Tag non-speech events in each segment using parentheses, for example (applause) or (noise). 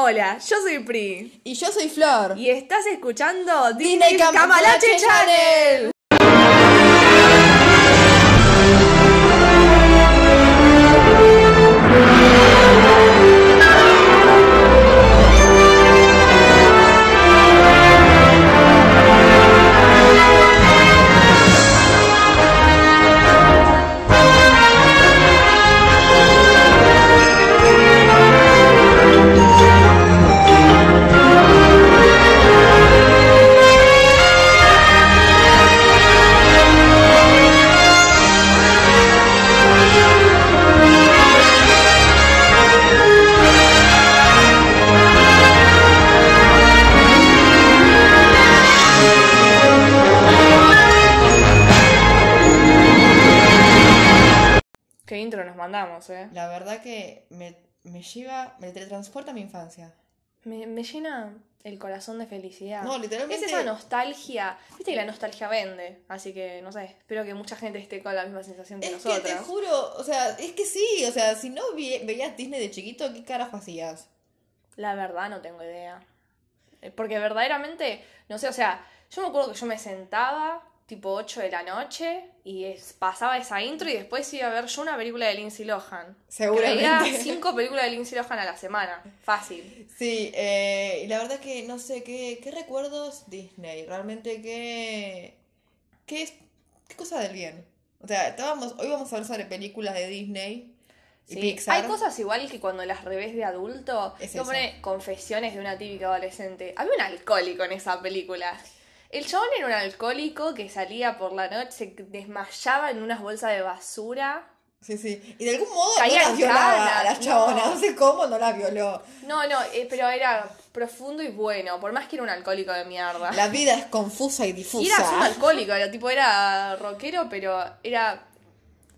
Hola, yo soy Pri. Y yo soy Flor. Y estás escuchando Disney Disney Cam- Camalache Camalache Channel. Me, lleva, me teletransporta a mi infancia. Me, me llena el corazón de felicidad. No, literalmente- Es esa nostalgia. Viste que la nostalgia vende. Así que, no sé, espero que mucha gente esté con la misma sensación que Es que nosotros. te juro, o sea, es que sí, o sea, si no veías Disney de chiquito, ¿qué carajo hacías? La verdad no tengo idea. Eh, Porque verdaderamente, no sé, o sea, yo me acuerdo que yo me sentaba tipo 8 de la noche y es- pasaba esa intro y después iba a ver yo una película de Lindsay Lohan. Seguramente. Veía (laughs) cinco películas de Lindsay Lohan a la semana. Fácil. Sí, eh, y la verdad que no sé, ¿qué, qué recuerdos Disney? Realmente, ¿qué, qué, es, qué cosa del bien? O sea, estábamos, hoy vamos a hablar sobre películas de Disney y Sí, Pixar. Hay cosas igual que cuando las revés de adulto, Es pone confesiones de una típica adolescente. Había un alcohólico en esa película. El chabón era un alcohólico que salía por la noche, se desmayaba en unas bolsas de basura. Sí, sí. Y de algún modo Caía no las violaba cana, a las no. chabonas. No. sé cómo no las violó. No, no, eh, pero era profundo y bueno, por más que era un alcohólico de mierda. La vida es confusa y difusa. Y era un alcohólico, era tipo, era rockero, pero era.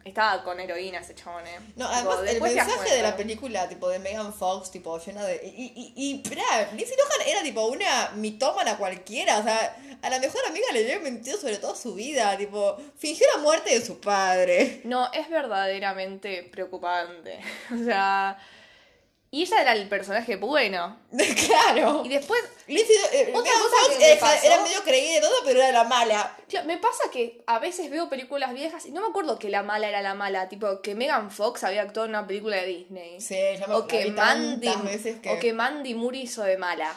Estaba con heroína ese chabón, eh. No, Tipo, además el mensaje de la película, tipo de Megan Fox, tipo llena de. Y, y, y, esperá, Lindsay Lohan era tipo una mitómana cualquiera, o sea, a la mejor amiga le había mentido sobre toda su vida, tipo, fingió la muerte de su padre. No, es verdaderamente preocupante. (laughs) O sea. Y ella era el personaje bueno. (laughs) claro. Y después. Lindsay, eh, Otra Megan cosa Fox que me era, pasó- era medio creída de todo, pero era la mala. claro, me pasa que a veces veo películas viejas y no me acuerdo que la mala era la mala. Tipo, que Megan Fox había actuado en una película de Disney. Sí, yo me o que Mandy. veces que. O que Mandy Moore hizo de mala.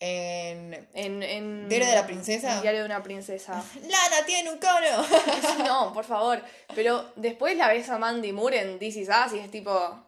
En. En, en ¿Diario de la princesa? Diario de una princesa. (laughs) Lana tiene un cono. (laughs) No, por favor. Pero después la ves a Mandy Moore en This Is Us y es tipo.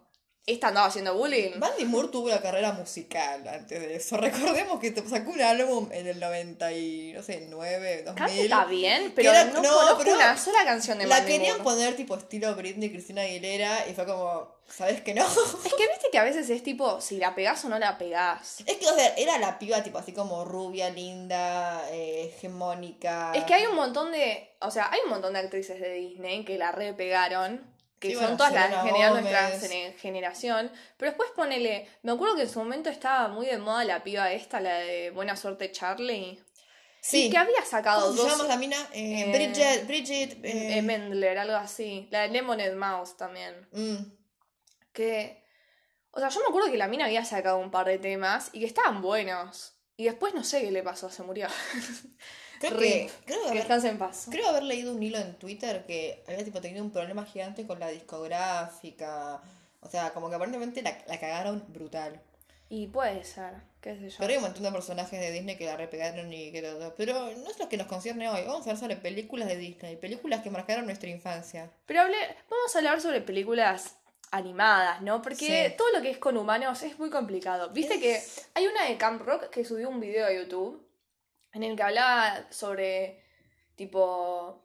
Esta andaba haciendo bullying. Mandy Moore tuvo una carrera musical antes de eso. (laughs) Recordemos que sacó un álbum en el 90 y, no sé, 9, 2000. Canta bien, pero era- no, no, conozco pero una sola canción de La Mandy querían Moore. poner tipo estilo Britney, Cristina Aguilera y fue como, ¿sabes que no? (laughs) Es que viste que a veces es tipo, si la pegás o no la pegás. Es que, o sea, era la piba tipo así como rubia, linda, eh, hegemónica. Es que hay un montón de. O sea, hay un montón de actrices de Disney que la repegaron. Que Sí, son bueno, todas las Gomez. nuestra gene- generación. Pero después ponele. Me acuerdo que en su momento estaba muy de moda la piba esta, la de Buena Suerte Charlie. Sí. Y que había sacado ¿Cómo se dos. llama la mina? Eh, eh, Bridget, Bridget. eh, Mendler, algo así. La de Lemonade Mouse también. mm. Que. O sea, yo me acuerdo que la mina había sacado un par de temas y que estaban buenos. Y después no sé qué le pasó, se murió. (laughs) Creo Rip. que, creo, Que haber, descanse en paz. creo haber leído un hilo en Twitter que había tipo tenido un problema gigante con la discográfica. O sea, como que aparentemente la, la cagaron brutal. Y puede ser, qué sé yo. Pero hay un montón de personajes de Disney que la repegaron y que todo. Pero no es lo que nos concierne hoy. Vamos a hablar sobre películas de Disney, películas que marcaron nuestra infancia. Pero hable, vamos a hablar sobre películas animadas, ¿no? Porque Sí. todo lo que es con humanos es muy complicado. Viste Es- que hay una de Camp Rock que subió un video a YouTube en el que hablaba sobre, tipo,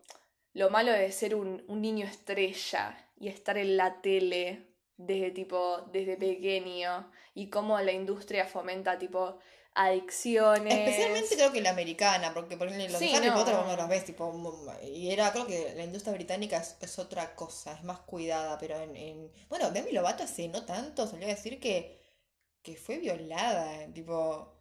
lo malo de ser un, un niño estrella y estar en la tele desde, tipo, desde pequeño y cómo la industria fomenta, tipo, adicciones. Especialmente creo que la americana, porque por ejemplo los Sí, de Harry no. Potter vos no los ves, tipo, y era, creo que la industria británica es, es otra cosa, es más cuidada, pero en, en... bueno, Demi Lovato hace no tanto salió a decir que, que fue violada, tipo,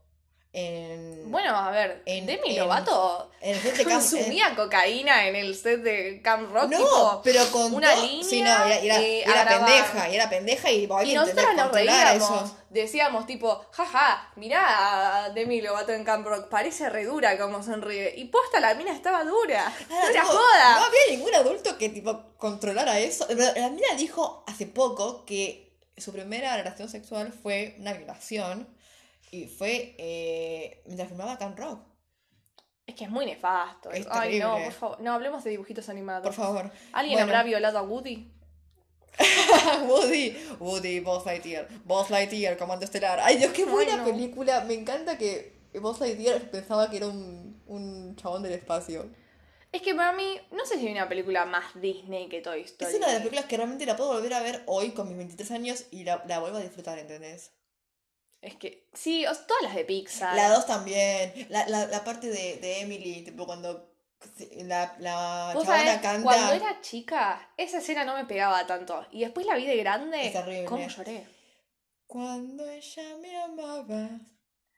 en. Bueno, a ver, En- Demi en- Lovato en de Camp- consumía cocaína en el set de Camp Rock. No, tipo, pero con una to- línea. Sí, no, era, era- eh, era pendeja, y era pendeja y hay Y que nosotros nos reíamos, eso. decíamos tipo, jaja, mirá a Demi Lovato en Camp Rock, parece re dura como sonríe. Y posta, la mina estaba dura. No era tipo, joda. No había ningún adulto que tipo controlara eso. La mina dijo hace poco que su primera relación sexual fue una violación y fue eh, mientras filmaba Camp Rock. Es que es muy nefasto. Es Ay, no, por favor. No, hablemos de dibujitos animados. Por favor. ¿Alguien Bueno. habrá violado a Woody? (laughs) Woody, Woody, Buzz Lightyear, Buzz Lightyear, Comando Estelar. Ay Dios, qué buena no. película. Me encanta que Buzz Lightyear pensaba que era un, un chabón del espacio. Es que para mí, no sé si hay una película más Disney que Toy Story. Es una de las películas que realmente la puedo volver a ver hoy con mis 23 años y la, la vuelvo a disfrutar, ¿entendés? Es que, sí, todas las de Pixar. La 2 también. La, la, la parte de, de Emily, tipo cuando la, la chabona canta. cuando era chica, esa escena no me pegaba tanto. Y después la vi de grande. Es terrible. ¿Cómo lloré? Cuando ella me amaba,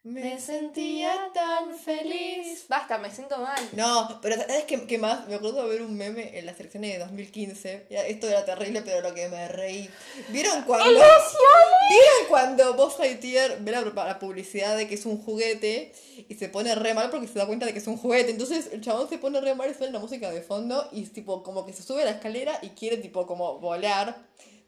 me, sentía tan feliz. Basta, me siento mal. No, pero ¿sabes qué, qué más? Me acuerdo de ver un meme en las elecciones de 2015. Ya, Esto era terrible, pero lo que me reí. ¿Vieron cuando... ¿Vieron cuando Buzz Lightyear ve la, la publicidad de que es un juguete y se pone re mal porque se da cuenta de que es un juguete? Entonces el chabón se pone re mal y suena la música de fondo y tipo como que se sube a la escalera y quiere tipo como volar.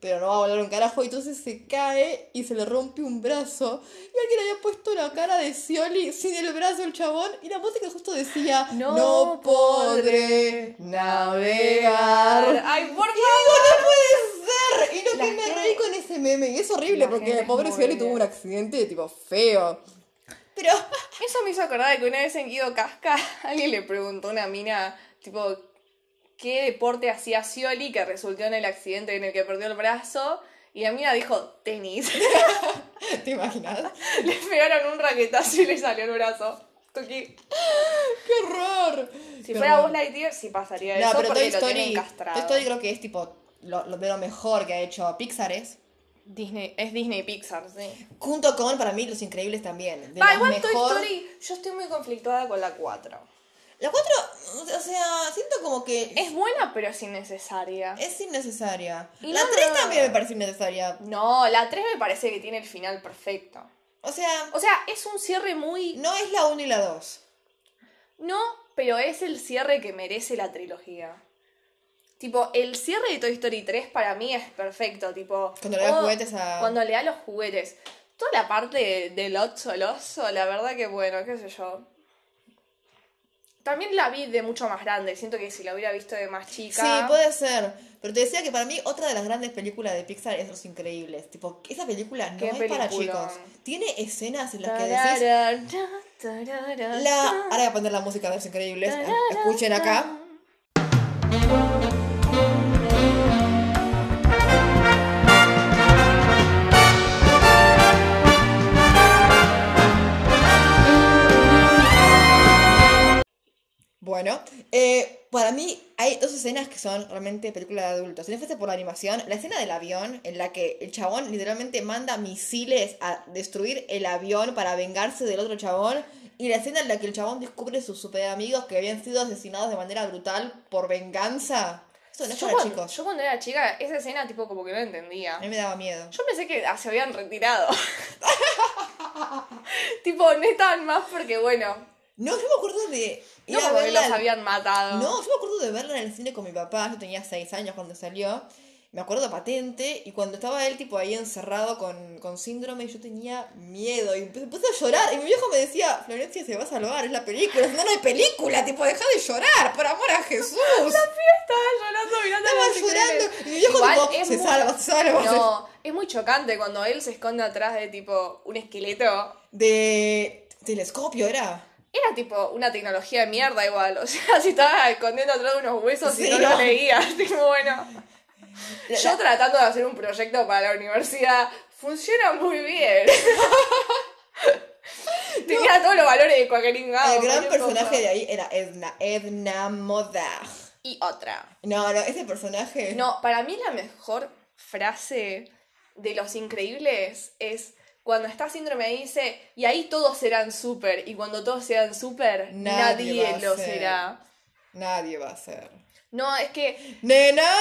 Pero no va a volar un carajo, y entonces se cae y se le rompe un brazo. Y alguien había puesto la cara de Scioli sin el brazo el chabón. Y la música justo decía: No No, podré navegar. Ay, por Y digo, no puede ser. Y lo La que me reí con ese meme. Y es horrible La porque el pobre Scioli tuvo un accidente tipo feo. Pero. Eso me hizo acordar de que una vez en Guido Casca (laughs) alguien le preguntó a una mina, tipo, ¿qué deporte hacía Scioli que resultó en el accidente en el que perdió el brazo? Y la mina dijo, tenis. (laughs) ¿Te imaginas? (laughs) le pegaron un raquetazo y le salió el brazo. Tuki. ¡Qué horror! Si fuera. Buzz Lightyear, sí pasaría No, eso pero porque Toy lo Story, tienen Toy castrado. Story creo que es tipo lo, lo de lo mejor que ha hecho Pixar es. Disney, es Disney Pixar, sí. Junto con, para mí, Los Increíbles también. De Ah, igual mejor... Toy Story, yo estoy muy conflictuada con la 4. La 4, o sea, siento como que Es buena, pero es innecesaria. es innecesaria. Y la no, 3 no. también me parece innecesaria. No, la 3 me parece que tiene el final perfecto. O sea, O sea, es un cierre muy... no es la 1 y la 2. No, pero es el cierre que merece la trilogía. Tipo, el cierre de Toy Story 3 para mí es perfecto, tipo... Cuando le da oh, juguetes a- Cuando le da los juguetes. Toda la parte de- del Otso Loso, la verdad que bueno, qué sé yo. También la vi de mucho más grande, siento que si la hubiera visto de más chica... Sí, puede ser. Pero te decía que para mí otra de las grandes películas de Pixar es Los Increíbles. Tipo, esa película no es para chicos. Tiene escenas en las que decís... La... Ahora voy a poner la música de Los Increíbles. Escuchen acá. Bueno, eh, para mí hay dos escenas que son realmente películas de adultos. Si no fuese por la animación, la escena del avión, en la que el chabón literalmente manda misiles a destruir el avión para vengarse del otro chabón, y la escena en la que el chabón descubre sus super amigos que habían sido asesinados de manera brutal por venganza. Eso no es Yo para cuando, chicos. yo cuando era chica, esa escena tipo como que no entendía. A mí me daba miedo. Yo pensé que ah, se habían retirado. (laughs) tipo, no estaban más porque, bueno, No, yo me acuerdo de no a como que verla los habían matado. No, yo me acuerdo de verla en el cine con mi papá, yo tenía 6 años cuando salió. Me acuerdo patente, y cuando estaba él tipo ahí encerrado con, con síndrome, yo tenía miedo y empe- empecé a llorar. Y mi viejo me decía, Florencia se va a salvar, es la película. No, no hay película, tipo, deja de llorar, por amor a Jesús. (laughs) Estaba llorando mirando Estaba llorando. Y mi viejo Igual tipo, se muy- salva, se salva. No, es muy chocante cuando él se esconde atrás de tipo un esqueleto. De telescopio era. Era tipo una tecnología de mierda igual. O sea, (laughs) si estaba escondiendo atrás de unos huesos Sí, y no no. los leías. (laughs) Tipo, bueno. La- Yo tratando de hacer un proyecto para la universidad. Funciona muy bien. (laughs) Tenía todos los valores de cualquier ingado, El gran personaje cosa. de ahí era Edna, Edna Moda. Y otra. No, no, ese personaje. No, para mí la mejor frase de Los Increíbles es cuando está síndrome dice, y ahí todos serán súper, y cuando todos sean súper, Nadie lo ser. será. Nadie va a ser. No, es que Nena,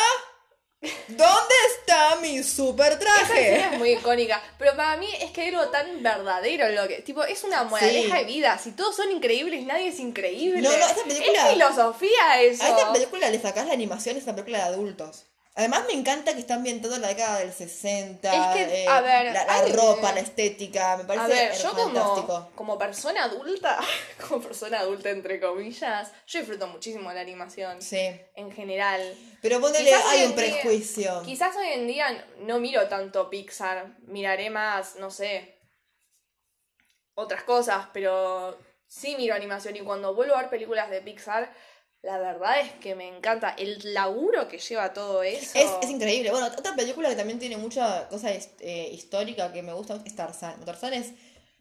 ¿dónde está mi super esa traje? es muy icónica, pero para mí es que hay algo tan verdadero lo que, tipo, es una moraleja Sí. de vida, si todos son increíbles, nadie es increíble. No, no, esa película- Es filosofía eso. A esta película le sacás la animación, es una película de adultos. Además me encanta que está ambientada en la década del 60. Es que, eh, a ver, la, ropa, la estética, me parece A ver, yo fantástico. como, como persona adulta, (laughs) como persona adulta entre comillas, yo disfruto muchísimo de la animación. Sí. En general. Pero ponele, Quizás hay un día- prejuicio. Quizás hoy en día no miro tanto Pixar, miraré más, no sé, otras cosas, pero sí miro animación y cuando vuelvo a ver películas de Pixar, la verdad es que me encanta el laburo que lleva todo eso. Es, es increíble. Bueno, otra película que también tiene mucha cosa eh, histórica que me gusta es Tarzán. Tarzán es,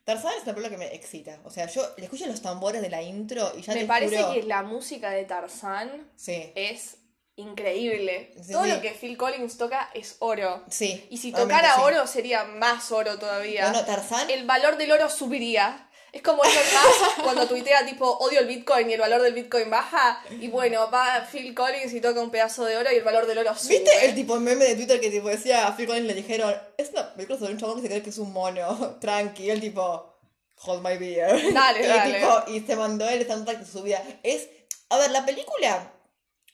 Tarzán es una película que me excita. O sea, yo le escucho los tambores de la intro y ya me te parece juro- que la música de Tarzán Sí, es increíble. Sí, Todo sí. lo que Phil Collins toca es oro. sí. Y si tocara oro sería más oro todavía. No, no, Tarzán. el valor del oro subiría. Es como Elon Musk cuando tuitea tipo odio el Bitcoin y el valor del Bitcoin baja. Y bueno, va Phil Collins y toca un pedazo de oro y el valor del oro sube. ¿Viste el tipo meme de Twitter que tipo decía a Phil Collins le dijeron, es una película sobre un chabón que se cree que es un mono, (laughs) tranqui, él tipo, hold my beer. Dale, (laughs) y, dale. tipo, y se mandó el soundtrack de su vida. Es, a ver, la película,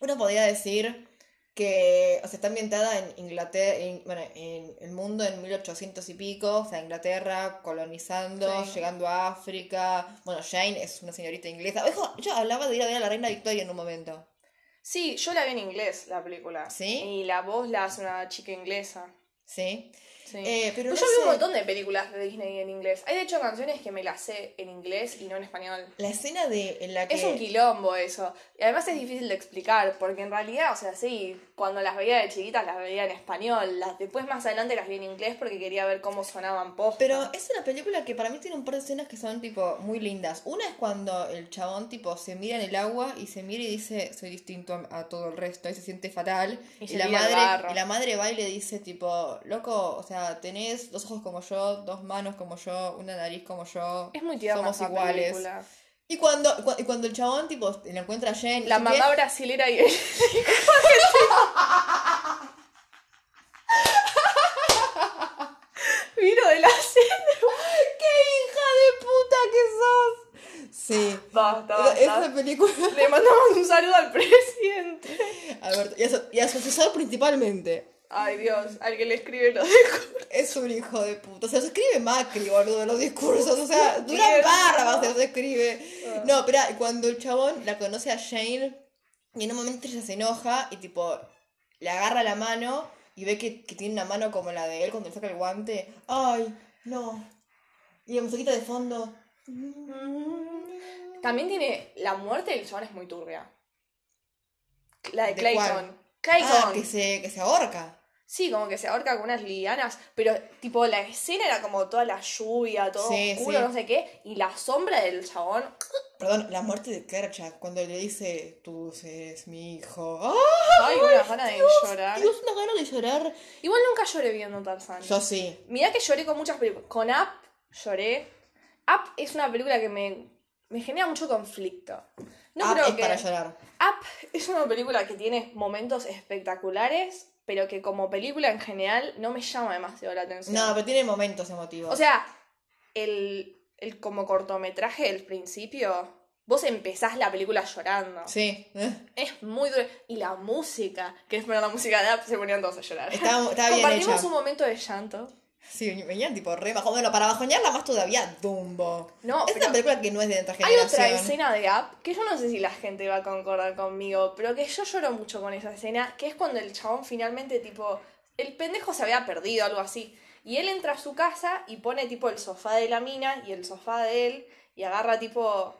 uno podría decir que, o sea, está ambientada en Inglaterra, en, bueno, en el mundo en 1800 y pico, o sea, Inglaterra colonizando, Sí. llegando a África. Bueno, Jane es una señorita inglesa. Ojo, yo hablaba de ir a ver a la reina Victoria en un momento. Sí, yo la vi en inglés, la película. ¿Sí? Y la voz la hace una chica inglesa. ¿Sí? Sí. Eh, pero Pues no yo vi un sé. montón de películas de Disney en inglés. Hay de hecho canciones que me las sé en inglés y no en español. La escena de en la que Es un quilombo eso. Y además es difícil de explicar, porque en realidad, o sea, sí, cuando las veía de chiquitas las veía en español. Las, después más adelante las vi en inglés porque quería ver cómo sonaban post. Pero es una película que para mí tiene un par de escenas que son tipo muy lindas. Una es cuando el chabón tipo se mira en el agua y se mira y dice soy distinto a, a todo el resto y se siente fatal. Y Y, la madre y la madre va y le dice tipo, loco, o sea, tenés dos ojos como yo, dos manos como yo, una nariz como yo. Es muy tierna Somos esa iguales. película. Y cuando, cu- y cuando el chabón tipo le encuentra a Jane, La qué, mamá brasilera y él. (laughs) Vino de la cena. ¡Qué hija de puta que sos! Sí. Basta, basta. Esa película. Le mandamos un saludo al presidente. Alberto, y a su, y a su asesor principalmente. Ay, Dios, al que le escribe los discursos. Es un hijo de puta. O sea, se escribe Macri, boludo, los discursos. O sea, (laughs) Tierno. barbas se se escribe. No, pero cuando el chabón la conoce a Jane, y en un momento ella se enoja y tipo, le agarra la mano y ve que, que tiene una mano como la de él cuando le saca el guante. Ay, no. Y la musiquita de fondo. También tiene. La muerte del chabón es muy turbia. La de ¿De Clayton. cuál? Clayton. Ah, que se, que se ahorca. Sí, como que se ahorca con unas lianas, pero tipo la escena era como toda la lluvia, todo Sí, oscuro, sí. no sé qué, y la sombra del chabón. (coughs) Perdón, la muerte de Kerchak, cuando le dice, tú eres mi hijo. ¡Ah! Ay, una gana de llorar. Dios, una gana de llorar. Igual nunca lloré viendo Tarzán. Yo sí. Mirá que lloré con muchas películas. Con Up lloré. Up es una película que me, me genera mucho conflicto. No Ah, creo es que. para llorar. Up es una película que tiene momentos espectaculares, pero que como película en general no me llama demasiado la atención. No, pero tiene momentos emotivos. O sea, el, el como cortometraje del principio, vos empezás la película llorando. Sí. Es muy duro. Y la música, que es poner la música de Up, se ponían todos a llorar. Estaba bien Compartimos hecha. un momento de llanto. Sí, venían tipo re bajo. Bueno, para bajonearla más todavía, Dumbo. No, es pero- una película que no es de nuestra Hay generación. otra escena de Up que yo no sé si la gente va a concordar conmigo, pero que yo lloro mucho con esa escena, que es cuando el chabón finalmente, tipo, el pendejo se había perdido, algo así. Y él entra a su casa y pone, tipo, el sofá de la mina y el sofá de él, y agarra, tipo,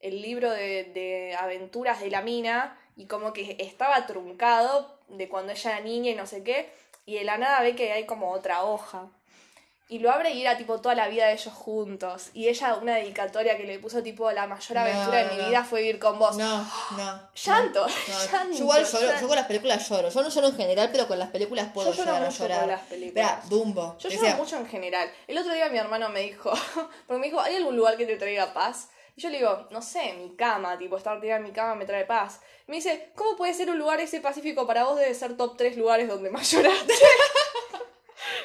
el libro de, de aventuras de la mina, y como que estaba truncado de cuando ella era niña y no sé qué, y de la nada ve que hay como otra hoja. Y lo abre y era tipo toda la vida de ellos juntos. Y ella, una dedicatoria que le puso tipo la mayor No, aventura de mi no. vida fue vivir con vos. No, no. (gasps) Llanto, (laughs) llanto, Yo igual lloro, yo con las películas lloro. Yo no lloro en general, pero con las películas puedo Yo lloro llegar a mucho llorar. con las películas. Espera, Dumbo. Yo lloro mucho en general. El otro día mi hermano me dijo, (laughs) porque me dijo, ¿hay algún lugar que te traiga paz? Y yo le digo, no sé, mi cama, tipo, estar tirada en mi cama me trae paz. Me dice, ¿cómo puede ser un lugar ese pacífico para vos? Debe ser top 3 lugares donde más (laughs) lloraste.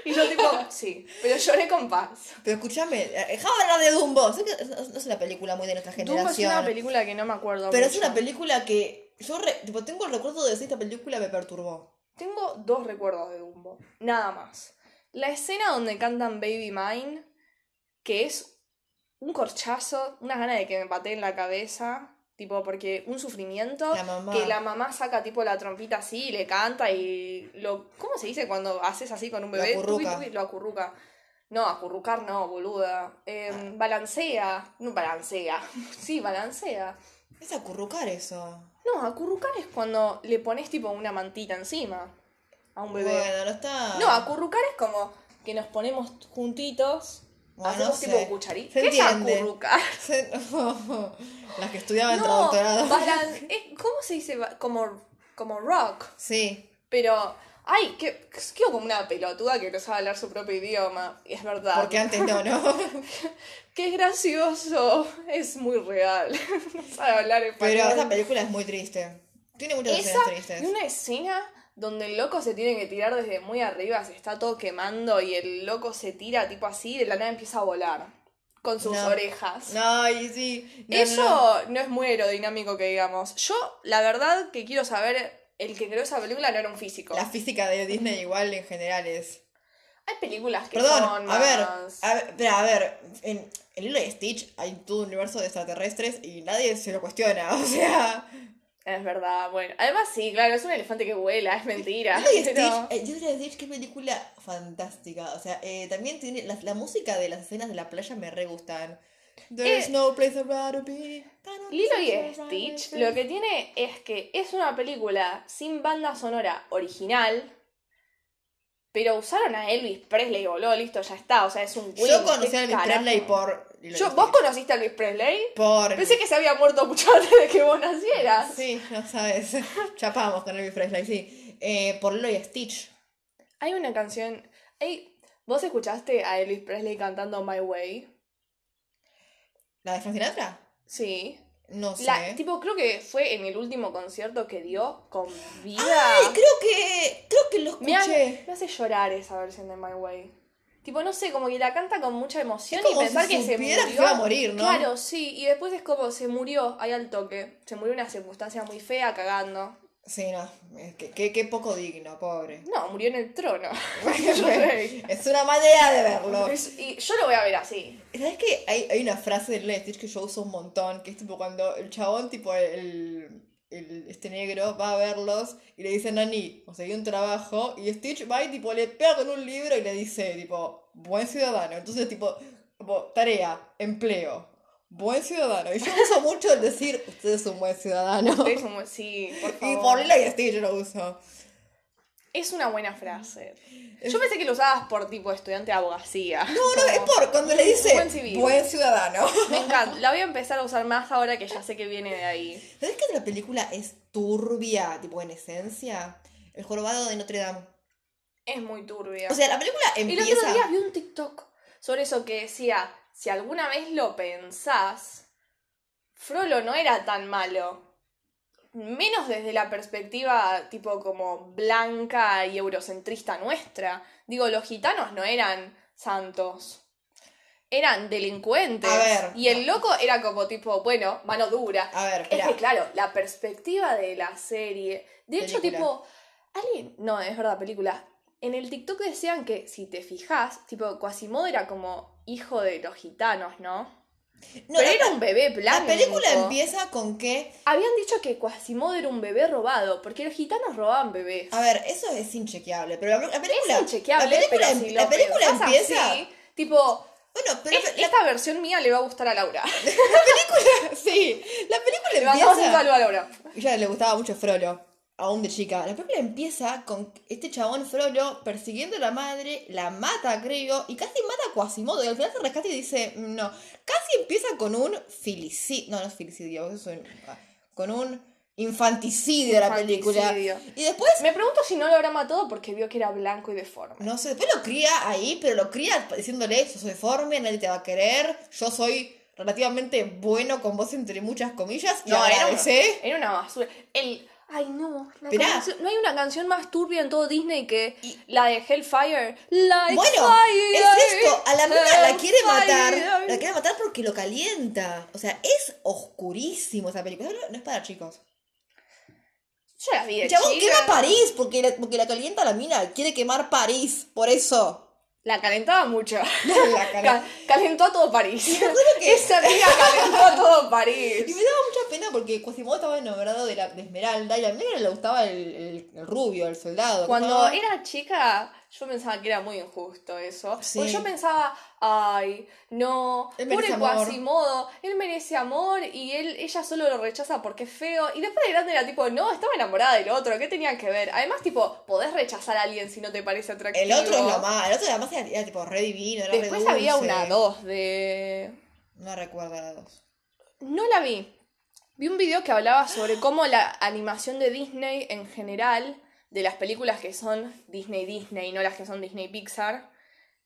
Y yo tipo, sí, pero lloré con paz. Pero escúchame, eh, dejá de hablar de Dumbo. Sé que no es una película muy de nuestra Dumbo es generación. una película que no me acuerdo pero es una película que yo re- tipo, tengo el recuerdo de decir esta película me perturbó. Tengo dos recuerdos de Dumbo, nada más. La escena donde cantan Baby Mine, que es un corchazo, unas ganas de que me patee en la cabeza, tipo, porque un sufrimiento, La que la mamá saca tipo la trompita así y le canta y lo... ¿Cómo se dice cuando haces así con un Lo bebé? acurruca. Lo acurruca. No, acurrucar no, boluda. Em, balancea. No, balancea. (laughs) Sí, balancea. Es acurrucar eso. No, acurrucar es cuando le pones tipo una mantita encima a un bebé. Bueno, no está. No, acurrucar es como que nos ponemos juntitos, Bueno, hacemos no sé. tipo cucharita. ¿Qué es entiende. acurrucar? (laughs) Se- Las que estudiaban No, traductorado. balan- es- ¿cómo se dice? Como, como rock. Sí. Pero, ay, que quedo como una pelotuda que no sabe hablar su propio idioma. Y es verdad. Porque antes no, ¿no? (laughs) Qué gracioso. Es muy real. (laughs) no sabe hablar español. Pero esa película es muy triste. Tiene muchas escenas tristes. y una escena donde el loco se tiene que tirar desde muy arriba, se está todo quemando y el loco se tira tipo así y de la nada empieza a volar con sus No. orejas. No, y sí. No, Eso no. no. es muy aerodinámico que digamos. Yo, la verdad, que quiero saber, el que creó esa película no era un físico. La física de Disney igual en general es. Hay películas que Perdón, son a ver, más... a ver, espera, a ver, en, en Lilo y Stitch hay todo un universo de extraterrestres y nadie se lo cuestiona, (laughs) o sea... Es verdad, bueno. Además, sí, claro, es un elefante que vuela, es mentira. Lilo y pero- Stitch, eh, y Stitch, qué película fantástica, o sea, eh, también tiene, la, la música de las escenas de la playa me re gustan. There's Eh, no place rather be. Lilo y Stitch lo que tiene es que es una película sin banda sonora original, pero usaron a Elvis Presley, boludo, listo, ya está, o sea, es un Yo conocí ¿qué a Elvis? Presley por Yo. ¿Vos conociste a Elvis Presley? Por... Pensé que se había muerto mucho (laughs) antes de que vos nacieras. Sí, no sabes, (laughs) chapamos con Elvis Presley, sí. Eh, por Lilo y Stitch. Hay una canción... hay- ¿Vos escuchaste a Elvis Presley cantando My Way? ¿La de Frank Sinatra? Sí. No sé. La, tipo, creo que fue en el último concierto que dio con vida. Ay, creo que. Creo que lo Me, escuché. me hace llorar esa versión de My Way. Tipo, no sé, como que la canta con mucha emoción Es como y pensar si que se murió. que iba a morir, ¿no? Claro, sí, y después es como se murió ahí al toque. Se murió en una circunstancia muy fea, cagando. Sí, no. Que, que- que poco digno, pobre. No, murió en el trono. (laughs) (laughs) Es una manera de verlo. Es- y yo lo voy a ver así. ¿Sabes qué? Hay, hay una frase de Stitch que yo uso un montón, que es tipo cuando el chabón, tipo el, el- este negro, va a verlos y le dice, Nani, conseguí un trabajo, y Stitch va y tipo le pega con un libro y le dice, tipo, buen ciudadano. Entonces, tipo, tipo, tarea, empleo, buen ciudadano. Y yo (laughs) uso mucho el decir, usted es un buen ciudadano. Es un- sí, por favor. Y por Lilo y Stitch lo uso. Es una buena frase. Yo pensé que lo usabas por tipo estudiante de abogacía. No, no, es por cuando le dice, Buen civil. buen ciudadano. Me encanta. La voy a empezar a usar más ahora que ya sé que viene de ahí. ¿Sabes que la película es turbia, tipo en esencia? El jorobado de Notre Dame. Es muy turbia. O sea, la película El empieza. otro día vi un TikTok sobre eso que decía, si alguna vez lo pensás, Frollo no era tan malo. Menos desde la perspectiva tipo como blanca y eurocentrista nuestra. Digo, los gitanos no eran santos. Eran delincuentes. A ver. Y el loco era como tipo, bueno, mano dura. A ver, Es espera. que claro, la perspectiva de la serie. De hecho, tipo, alguien. No, es verdad, película. En el TikTok decían que si te fijas, tipo, Quasimodo era como hijo de los gitanos, ¿no? No, Pero la, era un bebé blanco. la película empieza con que. Habían dicho que Quasimodo era un bebé robado, porque los gitanos robaban bebés. A ver, eso es inchequeable. Pero la, la película. es inchequeable, la película, pero em- si la película empieza. así, tipo, Bueno, pero es- la, esta versión mía le va a gustar a Laura. (laughs) (laughs) sí, la película Le empieza. saludo a Laura. Ya le gustaba mucho Frollo. Aún de chica. La película empieza con este chabón Frollo persiguiendo a la madre, la mata, creo, y casi mata a Quasimodo. Y al final se rescata y dice, no. Casi empieza con un filicidio. No, no es filicidio, es un- con un infanticidio de la película. Infanticidio. Y después, Me pregunto si no lo habrá matado porque vio que era blanco y deforme. no sé, después lo cría ahí, pero lo cría diciéndole, soy deforme, nadie te va a querer, yo soy relativamente bueno con vos entre muchas comillas, y No, era, un- agradecé. era una basura. El. Ay, no. la canción- no hay una canción más turbia en todo Disney que Y- la de Hellfire. Like Bueno, fire, es esto, a la mina la quiere matar, la quiere matar porque lo calienta. O sea, es oscurísimo esa película, no, es para chicos. Yo la vi de chabón chica. quema París porque la, porque la calienta la mina, quiere quemar París, por eso. La calentaba mucho. (laughs) La calen- Ca- calentó a todo París. que- Esa amiga calentó a todo París. Y me daba mucha pena porque Quasimodo estaba enamorado de, la, de Esmeralda y a mí le gustaba el, el- el rubio, el soldado. Cuando era chica, yo pensaba que era muy injusto eso. Sí. Porque yo pensaba, ay, no, pobre. Quasimodo, él merece amor y él, ella solo lo rechaza porque es feo. Y después de grande era tipo, no, estaba enamorada del otro, ¿qué tenía que ver? Además, tipo, podés rechazar a alguien si no te parece atractivo. El otro es lo más, el otro además era, era tipo re divino, era re Después había dulce. una dos de No recuerdo la dos. No la vi. Vi un video que hablaba sobre cómo la animación de Disney en general, de las películas que son Disney Disney, no las que son Disney Pixar,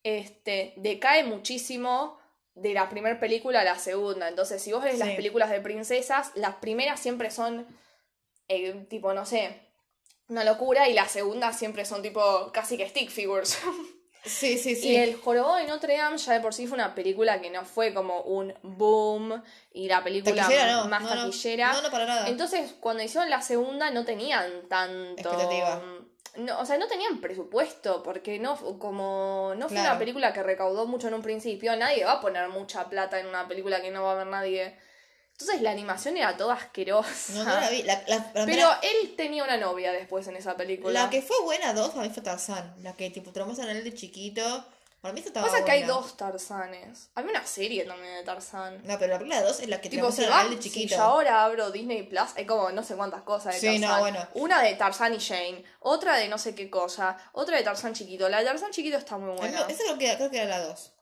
este, decae muchísimo de la primera película a la segunda. Entonces, si vos ves las películas de princesas, las primeras siempre son eh, tipo, no sé, una locura, y las segundas siempre son tipo casi que stick figures. (laughs) Sí, sí, sí. Y El Jorobado de Notre Dame ya de por sí fue una película que no fue como un boom y la película Taquillera no. más no, no. taquillera. No, no, para nada. Entonces, cuando hicieron la segunda no tenían tanto... Expectativa. No, o sea, no tenían presupuesto, porque no, como no fue Claro. una película que recaudó mucho en un principio, nadie va a poner mucha plata en una película que no va a ver nadie. Entonces la animación era toda asquerosa. No, no la vi. La, la- la- Pero él tenía una novia después en esa película. la que fue buena dos a mí fue Tarzán. La que tipo muestran a él de chiquito. Para mí eso estaba Pasa que hay buena. dos Tarzanes. Había una serie también de Tarzán. No, pero la película dos es la que te Tipo, si, va, de si chiquito. yo ahora abro Disney Plus, hay como no sé cuántas cosas de Sí, no, bueno. Una de Tarzán y Jane, otra de no sé qué cosa, otra de Tarzán chiquito. La de Tarzán chiquito está muy buena. esa creo que, creo que era la dos.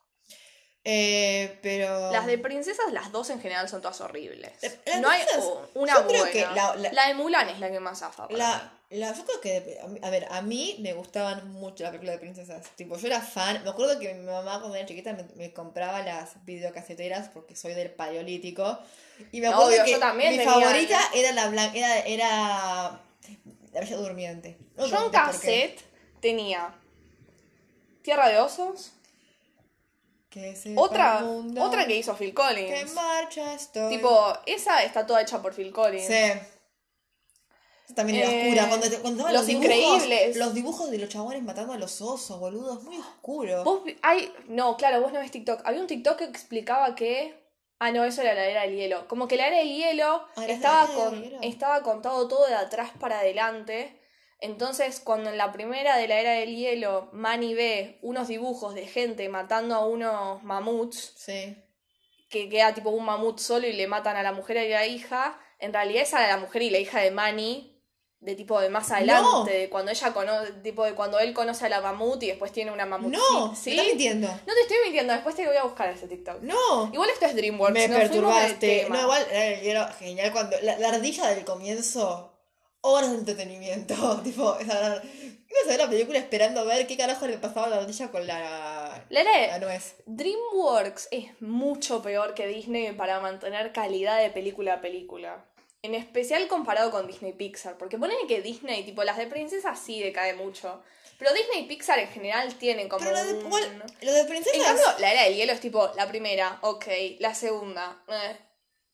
Eh, pero. Las de princesas, las dos en general son todas horribles. Las no hay princesas, u- una yo creo buena. que la- la- de Mulan es la que más zafa. para mí. La, la, yo creo que, a ver, a mí me gustaban mucho las películas de princesas. Tipo, yo era fan. Me acuerdo que mi mamá cuando era chiquita me, me compraba las videocaseteras porque soy del paleolítico. Y me acuerdo Obvio, que yo también mi favorita era la blanca, era, era la bella durmiente. No Yo en cassette tenía Tierra de Osos, Que otra, otra que hizo Phil que Collins. en marcha estoy. Tipo, esa está toda hecha por Phil Collins. Sí. También era Eh, oscura. Cuando, cuando estaban Los dibujos, Increíbles. Los dibujos de los chabones matando a los osos, boludo. Es muy oscuro. Vos hay, no, claro, vos no ves TikTok. Había un TikTok que explicaba que. Ah, no, eso era la era del hielo. Como que la era del hielo Ah, estaba, del con, hielo. estaba contado todo de atrás para adelante. Entonces, cuando en la primera de la era del hielo, Manny ve unos dibujos de gente matando a unos mamuts, Sí. que queda tipo un mamut solo y le matan a la mujer y a la hija, en realidad esa era la mujer y la hija de Manny, de tipo de más adelante, No. cuando ella conoce, tipo de cuando él conoce a la mamut y después tiene una mamut. No, ¿sí? estás mintiendo. No te estoy mintiendo, después te voy a buscar ese TikTok. No. Igual esto es DreamWorks, Me nos perturbaste. No, igual eh, era genial cuando. La, la ardilla del comienzo. Horas de entretenimiento. (laughs) tipo, esa gran- Iba a ver la película esperando ver qué carajo le pasaba a la ardilla con la. De- La nuez. DreamWorks es mucho peor que Disney para mantener calidad de película a película. En especial comparado con Disney Pixar. Porque ponen que Disney, tipo las de princesas sí decae mucho. Pero Disney y Pixar en general tienen como Pero lo de, un- igual, lo de En princesas. cambio, la era del hielo es tipo la primera, ok, la segunda, eh.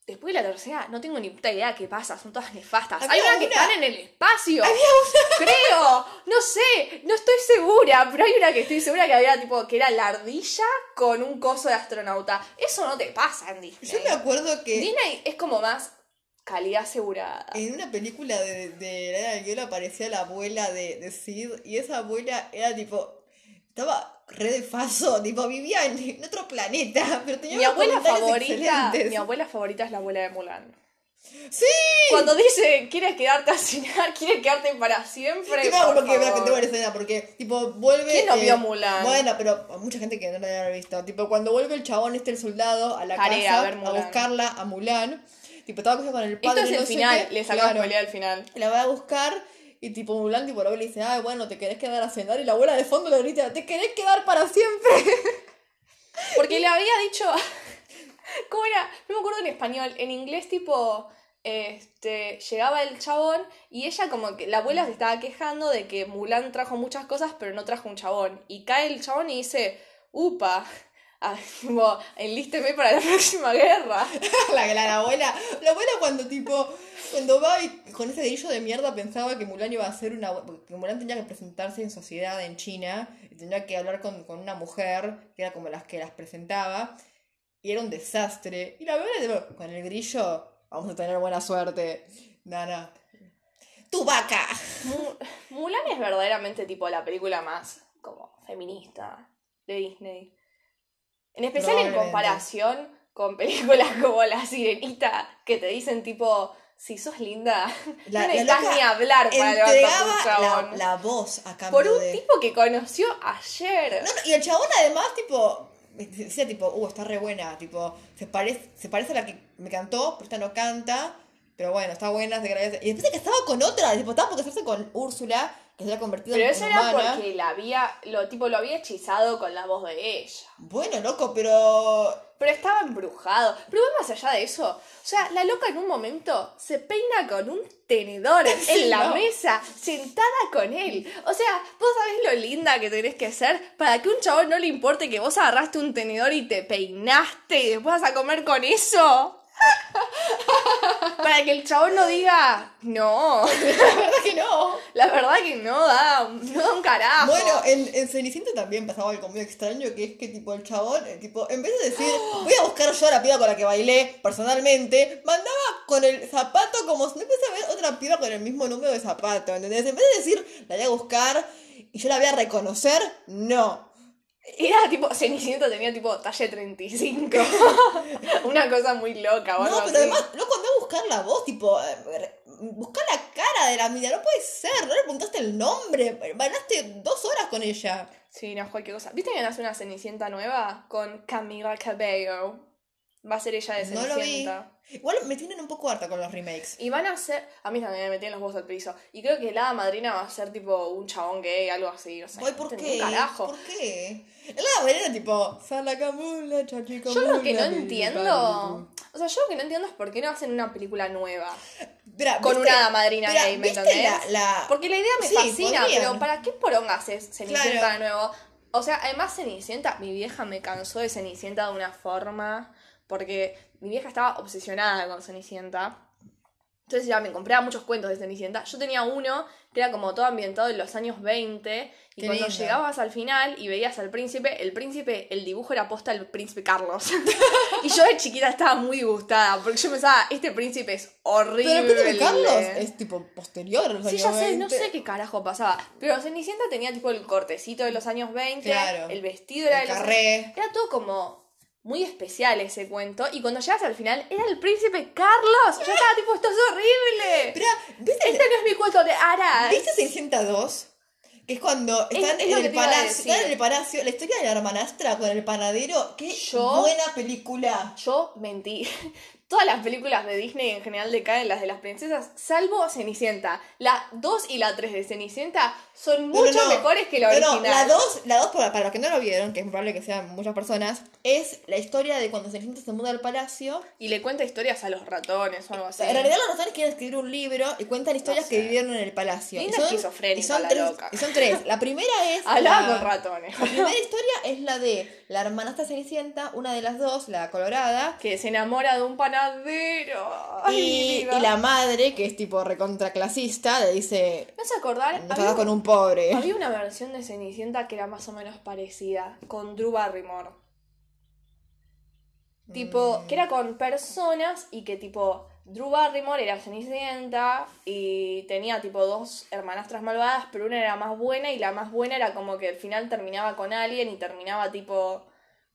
Después de la tercera, no tengo ni puta idea qué pasa, son todas nefastas. Había Hay una que una- están en el espacio. (laughs) Creo, no sé, no estoy segura, pero hay una que estoy segura que había tipo que era la ardilla con un coso de astronauta. Eso no te pasa en Disney. Yo me acuerdo que. Disney es como más calidad asegurada. En una película de, de la era del hielo aparecía la abuela de, de Sid y esa abuela era tipo. Estaba re de faso, (laughs) tipo vivía en, en otro planeta, pero tenía Mi abuela favorita, excelentes. mi abuela favorita es la abuela de Mulan. ¡Sí! Cuando dice, ¿quieres quedarte a cenar? (laughs) ¿Quieres quedarte para siempre? Hago Por porque, favor. tengo escena, porque, tipo, vuelve... ¿Quién no eh, vio Mulan? Bueno, pero mucha gente que no la haber visto. Tipo, cuando vuelve el chabón este, el soldado, a la casa, a buscarla a Mulan. Tipo, estaba cosa con el Esto padre, es el no final, le sacamos Claro. pelea al final. La va a buscar y tipo Mulan tipo y le dice, ay bueno, te querés quedar a cenar y la abuela de fondo le grita, te querés quedar para siempre. (laughs) Porque le había dicho. (laughs) ¿Cómo era? No me acuerdo en español. En inglés, tipo. Este. Llegaba el chabón y ella, como que. La abuela se estaba quejando de que Mulan trajo muchas cosas, pero no trajo un chabón. Y cae el chabón y dice. Upa. Ah, (laughs) tipo, enlísteme para la (laughs) próxima guerra. (laughs) la, la, la abuela, la abuela cuando tipo, cuando va y con ese dedillo de mierda pensaba que Mulan iba a ser una, porque Mulan tenía que presentarse en sociedad en China y tenía que hablar con, con una mujer que era como las que las presentaba y era un desastre. Y la abuela tipo, con el grillo, vamos a tener buena suerte. Nana. ¡Tu vaca! Mu- Mulan es verdaderamente tipo la película más como feminista de Disney. En especial en comparación con películas (laughs) como La Sirenita, que te dicen tipo, si sos linda, (laughs) La- no necesitas ni hablar para levantar un chabón. la, la voz a cambio Por un de... tipo que conoció ayer. No, no, y el chabón además, tipo, decía tipo, uh, está re buena, tipo, se parece, se parece a la que me cantó, pero esta no canta, pero bueno, está buena, se agradece. Y después de que estaba con otra, tipo, estaba por casarse con Úrsula, que se había convertido Pero en eso era porque la había, lo tipo lo había hechizado con la voz de ella. Bueno, loco, pero... Pero estaba embrujado. Pero va más allá de eso. O sea, la loca en un momento se peina con un tenedor (laughs) Sí, en la no. mesa, sentada con él. O sea, vos sabés lo linda que tenés que ser para que un chabón no le importe que vos agarraste un tenedor y te peinaste y después vas a comer con eso. (laughs) para que el chabón no diga, no, (laughs) La verdad que no. la verdad que no da, no da un carajo. Bueno, en, en Cenicienta también pasaba algo muy extraño, que es que tipo el chabón, eh, tipo, en vez de decir, (gasps) voy a buscar yo a la piba con la que bailé personalmente, mandaba con el zapato como si no empecé a ver otra piba con el mismo número de zapato, ¿entendés? En vez de decir, la voy a buscar y yo la voy a reconocer, no. Era tipo, Cenicienta tenía tipo talle 35. (laughs) Una cosa muy loca, No, pero así. además, loco, anda a buscar la voz, tipo, eh, buscar la cara de la mina, no puede ser, no le preguntaste el nombre, bailaste dos horas con ella. Sí, no, cualquier cosa. ¿Viste que hacer una Cenicienta nueva? Con Camila Cabello. Va a ser ella de No lo vi. Cenicienta. Igual me tienen un poco harta con los remakes. Y van a hacer. A mí también me metían los huevos al piso. Y creo que la hada madrina va a ser tipo un chabón gay, algo así. No sé. Ay, ¿por no qué? entendí un carajo. ¿Por qué? La manera tipo, Salacamula, chachicamula. Yo lo que no entiendo. O sea, yo lo que no entiendo es por qué no hacen una película nueva. Con ¿viste? una hada madrina Espera, gay, ¿me ¿viste entendés? La, la... Porque la idea me Sí, fascina, podrían. pero ¿para qué poronga haces Cenicienta Claro. de nuevo? O sea, además Cenicienta, mi vieja me cansó de Cenicienta de una forma, porque mi vieja estaba obsesionada con Cenicienta. Entonces ya me compraba muchos cuentos de Cenicienta. Yo tenía uno que era como todo ambientado en los años 20. Y Qué cuando lindo. llegabas al final y veías al príncipe, el príncipe, el dibujo era posta del príncipe Carlos. (laughs) y yo de chiquita estaba muy disgustada, porque yo pensaba, este príncipe es horrible. Pero el príncipe Carlos es tipo posterior Sí, ya sé, no 20. sé qué carajo pasaba. Pero Cenicienta tenía tipo el cortecito de los años 20, Claro. el vestido era El de los carré. Era todo como muy especial ese cuento. Y cuando llegas al final, era el príncipe Carlos. Yo estaba tipo, esto es horrible. Espera, ¿viste, Este no es mi cuento de hadas. ¿viste Cenicienta 2? Que es cuando Es- están es en el palacio. Están en el palacio. La historia de la hermanastra con el panadero. Qué Yo- buena película. Yo mentí. Todas las películas de Disney en general decaen las de las princesas, salvo Cenicienta. La 2 y la 3 de Cenicienta son No, no, mucho no. mejores que la original. la 2, la dos, para, los que no lo vieron, que es probable que sean muchas personas, es la historia de cuando Cenicienta se muda al palacio. Y le cuenta historias a los ratones o algo así. En realidad los ratones quieren escribir un libro y cuentan historias No que sé. vivieron en el palacio. Y son, y son la tres, loca. y son tres. La primera es... (laughs) Hablaba la- con ratones. La primera historia es la de la hermanastra Cenicienta, una de las dos, la colorada, Que se enamora de un panadero. Ay, y, la madre, que es tipo recontraclasista, le dice, ¿No se acordar? no Había, con un pobre. había una versión de Cenicienta que era más o menos parecida, con Drew Barrymore. Tipo, Mm. que era con personas y que tipo, Drew Barrymore era Cenicienta y tenía tipo dos hermanastras malvadas, pero una era más buena y la más buena era como que al final terminaba con alguien y terminaba tipo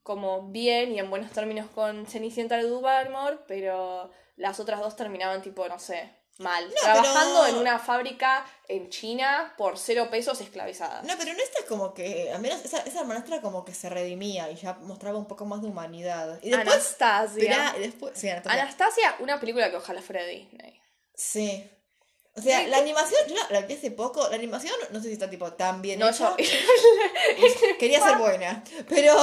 como bien y en buenos términos con Cenicienta de Drew Barrymore, pero las otras dos terminaban tipo, no sé, mal. Trabajando pero- en una fábrica en China por cero pesos esclavizadas. No, pero en esta es como que, al menos esa, esa hermanastra como que se redimía y ya mostraba un poco más de humanidad. Y después, Anastasia. Esperá, y después, sí, Anastasia. Anastasia, una película que ojalá fuera de Disney. Sí. O sea, la animación, yo la, la vi hace poco, la animación no sé si está tipo tan bien No, hecha. yo- Quería ser (laughs) buena. Pero,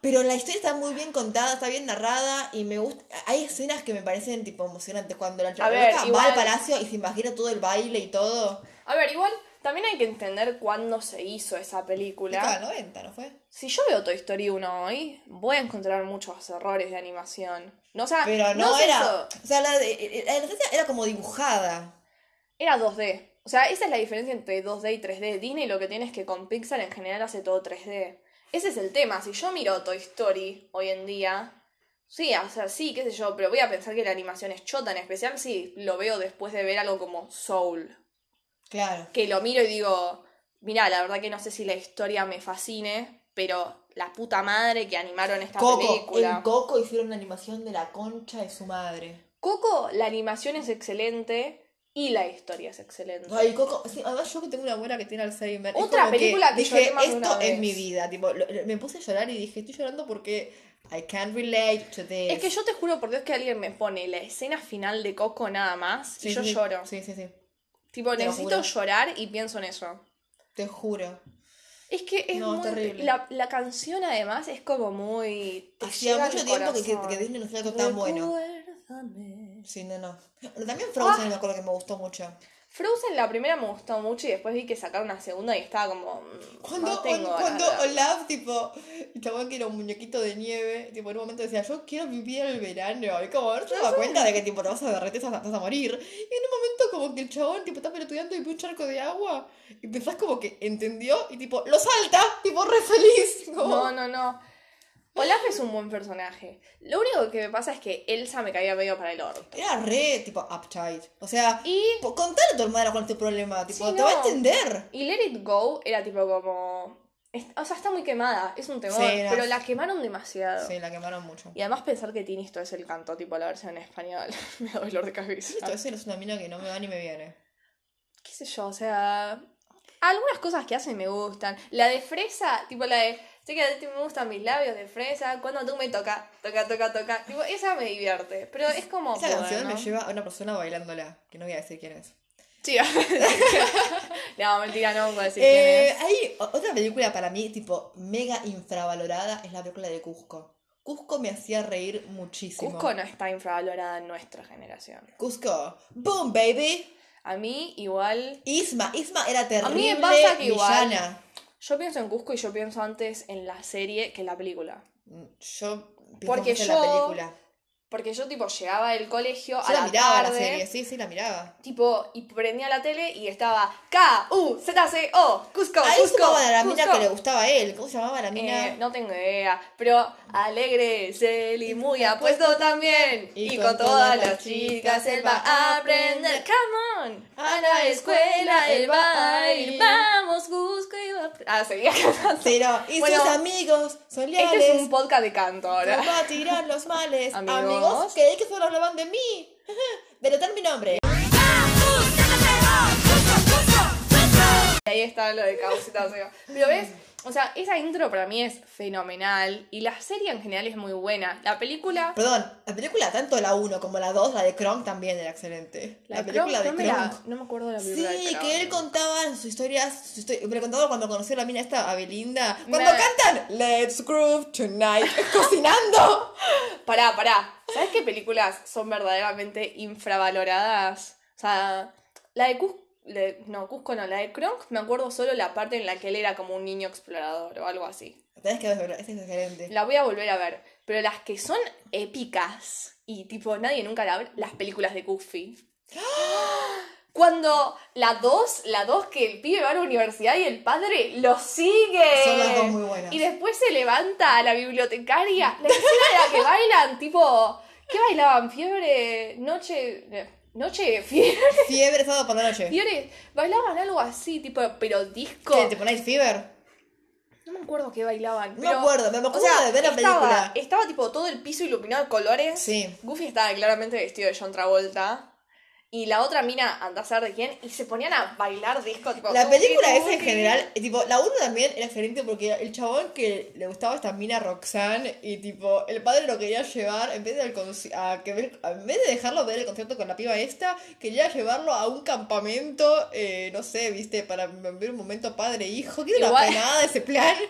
pero la historia está muy bien contada, está bien narrada y me gusta. Hay escenas que me parecen tipo emocionantes. Cuando la A ver, loca va al palacio y se imagina todo el baile y todo. A ver, igual, también hay que entender cuándo se hizo esa película. 90, ¿no fue? Si yo veo Toy Story 1 hoy, voy a encontrar muchos errores de animación. No, o sea, Pero no, sé era. eso. O sea, la de, la Anastasia era como dibujada. Era 2D. O sea, esa es la diferencia entre 2D y 3D. Disney lo que tiene es que con Pixar en general hace todo 3D. Ese es el tema. Si yo miro Toy Story hoy en día, sí, o sea, sí, qué sé yo, pero voy a pensar que la animación es chota, en especial si lo veo después de ver algo como Soul. Claro. Que lo miro y digo, mira, la verdad que no sé si la historia me fascine, pero la puta madre que animaron esta Coco. película. En Coco hicieron una animación de la concha de su madre. Coco, la animación es excelente y la historia es excelente. Ay, Coco, sí, además yo que tengo una abuela que tiene Alzheimer. Otra película que dije, lloré más de una esto es vez". mi vida. Tipo, lo- lo- me puse a llorar y dije, estoy llorando porque I can't relate to this. Es que yo te juro por Dios que alguien me pone la escena final de Coco nada más Sí, y yo sí, lloro. Sí, sí, sí. Tipo, Te necesito llorar y pienso en eso. Te juro. Es que es No, muy... terrible. La, la canción además es como muy... Hacía mucho tiempo que, que, que Disney no hacía algo tan bueno. Recuérdame. Sí, no, no. Pero también Frozen Ah. me acuerdo que me gustó mucho. Frozen la primera me gustó mucho y después vi que sacaron una segunda y estaba como... mm, Cuando, no tengo cuando verla. Olaf, tipo, el chabón que era un muñequito de nieve, tipo, en un momento decía, yo quiero vivir el verano. Y como, no te das cuenta de que, tipo, te vas a derretir, te vas a morir. Y en un momento, como que el chabón, tipo, está pelotudeando y ve un charco de agua. Y pensás como que entendió y, tipo, lo salta, tipo, re feliz. Como, No, no, no. Olaf es un buen personaje. Lo único que me pasa es que Elsa me caía medio para el orto. Era re, tipo, uptight. O sea, Y, contale a tu hermana cuál es tu problema, tipo, Sí, te va a entender. y Let It Go era tipo como... O sea, está muy quemada, es un temor, Sí, pero la quemaron demasiado. Sí, la quemaron mucho. Y además pensar que Tinisto es el canto, tipo la versión en español, (laughs) me da dolor de cabeza. Esto ese es una mina que no me va ni me viene. qué sé yo, o sea, algunas cosas que hacen me gustan. La de fresa, tipo la de, sé que a ti me gustan mis labios de fresa, cuando tú me toca, toca, toca, toca, tipo, esa me divierte, pero es como... Esa canción bueno. me lleva a una persona bailándola, que no voy a decir quién es. Sí, (laughs) no, mentira, no puedo decir Eh, quién es. hay otra película para mí, tipo, mega infravalorada, es la película de Cusco. Cusco me hacía reír muchísimo. Cusco no está infravalorada en nuestra generación. Cusco. Boom, baby. A mí igual... Isma. Isma era terrible. mí me pasa que igual- villana. Yo pienso en Cusco y yo pienso antes en la serie que en la película. Mm, Yo pienso Porque en yo- la película. Porque yo, tipo, llegaba del colegio Yo a la, la miraba tarde, la serie, sí, sí, la miraba. tipo, y prendía la tele y estaba K-U-Z-C-O, Cusco, Ahí Cusco, llamaba la mina Cusco. que le gustaba a él. ¿Cómo se llamaba la mina? Eh, no tengo idea, pero alegre es él y muy apuesto también. Y, con, todas las chicas él va a aprender. Come on, a la escuela él va a ir. Vamos, Cusco y va a... Ah, seguía (laughs) cantando. Pero, y Bueno, sus amigos son leales. Este es un podcast de canto ahora. Va a tirar los males. (laughs) Amigos. Amigos, creí que solo hablaban de mí. (laughs) Pero tal mi nombre. Y ahí está lo de causita. o sea, Pero ves, o sea, esa intro para mí es fenomenal. Y la serie en general es muy buena. La película. Perdón, la película, tanto la 1 como la 2, la de Kronk también era excelente. La, película Kronk, no, de Kronk. la- no me acuerdo de la película. de Sí, que él contaba sus historias, sus histo- me lo contaba cuando conoció a la mina esta, a Belinda. Cuando cantan Let's Groove Tonight, (laughs) cocinando. Pará, pará. ¿Sabes qué películas son verdaderamente infravaloradas? O sea, la de Cusco. No, Cusco no, la de Kronk me acuerdo solo la parte en la que él era como un niño explorador o algo así. Tenés que es excelente. La voy a volver a ver. Pero las que son épicas y tipo nadie nunca la ve, las películas de Goofy. (gasps) Cuando la 2, la 2 que el pibe va a la universidad y el padre lo sigue. Son las dos muy buenas. Y después se levanta a la bibliotecaria. (laughs) La escena en la que bailan, tipo, ¿qué bailaban? Fiebre, noche, noche, fiebre, (laughs) Fiebre sábado por la noche. fiebre. Bailaban algo así, tipo, pero disco. ¿Qué, ¿Te ponéis Fever? No me acuerdo qué bailaban. No me acuerdo, me acuerdo o sea, de ver la estaba, película. Estaba tipo todo el piso iluminado de colores. Sí. Goofy estaba claramente vestido de John Travolta. Y la otra mina, anda a saber de quién, y se ponían a bailar disco. Tipo, La película esa en general, eh, tipo, la 1 también era excelente porque el chabón que le gustaba esta mina Roxanne y tipo, el padre lo quería llevar, en vez de, conci- a que en vez de dejarlo ver el concierto con la piba esta, quería llevarlo a un campamento, eh, no sé, viste, para ver un momento padre-hijo. ¿Qué Igual- una penada ese plan? (laughs)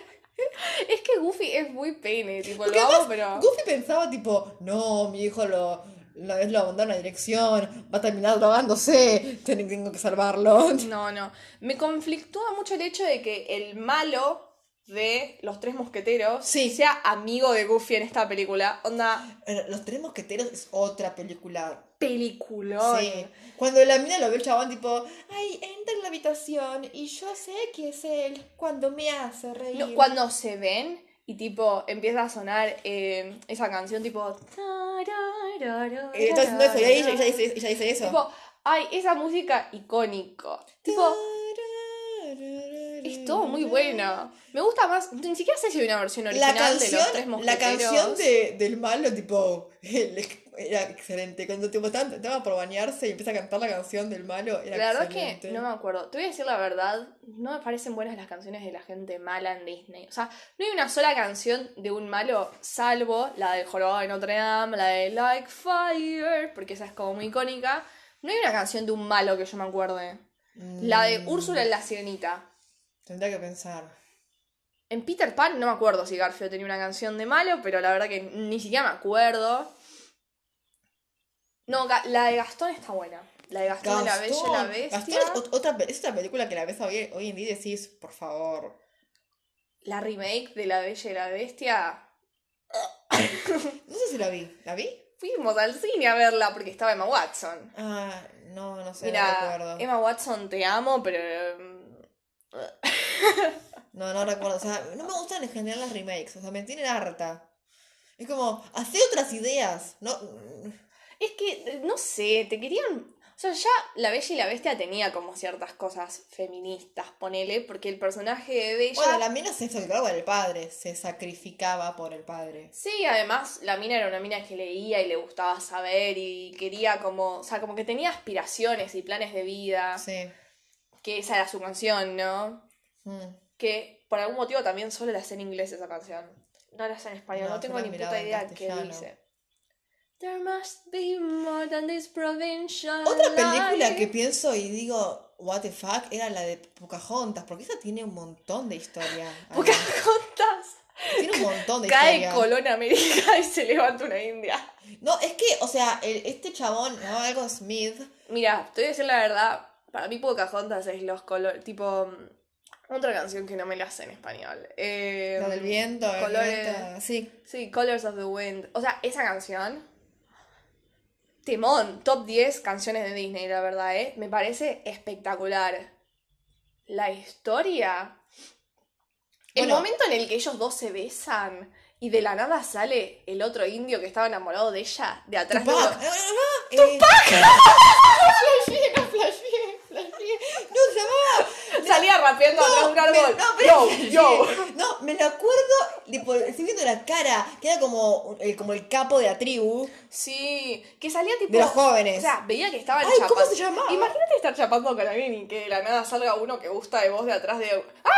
Es que Goofy es muy pene, tipo, Porque lo amo, pero. Goofy pensaba tipo, no, mi hijo lo... Una vez lo mandaron a una dirección, va a terminar drogándose, ten- tengo que salvarlo. (laughs) No, no. Me conflictúa mucho el hecho de que el malo de los tres mosqueteros Sí. sea amigo de Goofy en esta película. Onda, Los Tres Mosqueteros es otra película peliculón. Sí. Cuando la mina lo ve el chabón, tipo, ay, entra en la habitación y yo sé que es él cuando me hace reír. No, cuando se ven y tipo empieza a sonar eh, esa canción tipo... Eh, eso y ahí ella, ella dice, ella dice eso. Tipo, ay, esa música icónico. Tipo, es todo muy bueno. Me gusta más, ni siquiera sé si hay una versión La original de los tres canción, la mosqueteros. canción de, del malo, tipo, (laughs) era excelente. Cuando tipo, estaba, estaba por bañarse y empieza a cantar la canción del malo, era La verdad excelente. que no me acuerdo. Te voy a decir la verdad, no me parecen buenas las canciones de la gente mala en Disney. O sea, no hay una sola canción de un malo, salvo la del jorobado de Notre Dame, la de Like Fire, porque esa es como muy icónica. No hay una canción de un malo que yo me acuerde. La de Mm, Úrsula en la Sirenita. Tendría que pensar. En Peter Pan no me acuerdo si Garfield tenía una canción de malo, pero la verdad que ni siquiera me acuerdo. No, la de Gastón está buena. La de Gastón, de la Bella y la Gastón. Bestia. Gastón es, ot- otra, es otra película que la ves hoy, hoy en día y decís, por favor. La remake de La Bella y la Bestia. (coughs) No sé si la vi. ¿La vi? Fuimos al cine a verla porque estaba Emma Watson. Ah, no, no sé, no Mira, recuerdo. Emma Watson te amo, pero. (laughs) No, no recuerdo. O sea, no me gustan en general las remakes. O sea, me tienen harta. Es como, hace otras ideas. No, Es que, no sé, te querían. O sea, ya La Bella y la Bestia tenía como ciertas cosas feministas, ponele, porque el personaje de Bella. bueno, la mina se sacrificaba por el padre. Se sacrificaba por el padre. Sí, además la mina era una mina que leía y le gustaba saber y quería como, o sea, como que tenía aspiraciones y planes de vida, Sí. Que esa era su canción, ¿no? Mm. Que por algún motivo también solo la sé en inglés esa canción. No la sé en español, No, no, tengo ni puta idea qué dice. There must be more than this provincial Otra película life. que pienso y digo, what the fuck, era la de Pocahontas. Porque esa tiene un montón de historia. Pocahontas Tiene un montón de cae historia. Colón América y se levanta una india. No, es que, o sea, el- este chabón, ¿no? Algo Smith. Mira, te voy a decir la verdad. Para mí Pocahontas es los colores, tipo... mm, Otra canción que no me la sé en español. Eh, Lo del viento, el colores- viento, Sí. Sí, Colors of the Wind. O sea, esa canción. Temón, top 10 canciones de Disney, la verdad, ¿eh? Me parece espectacular. La historia. El momento en el que ellos dos se besan y de la nada sale el otro indio que estaba enamorado de ella, de atrás de Tupac. uno- Ah, ah, ¡Tupac! (laughs) Flasheé, no flasheé, flasheé. No se llamaba. Salía rapeando atrás de un me- árbol. no, pero- yo, (laughs) yo. No, me lo acuerdo, tipo, estoy viendo la cara, que era como el, como el capo de la tribu, Sí, que salía tipo. de los jóvenes. O sea, veía que estaban Ay, ¿cómo chapando. se llamaba? Imagínate estar chapando con alguien y que de la nada salga uno que gusta de vos de atrás de. ¡Ah!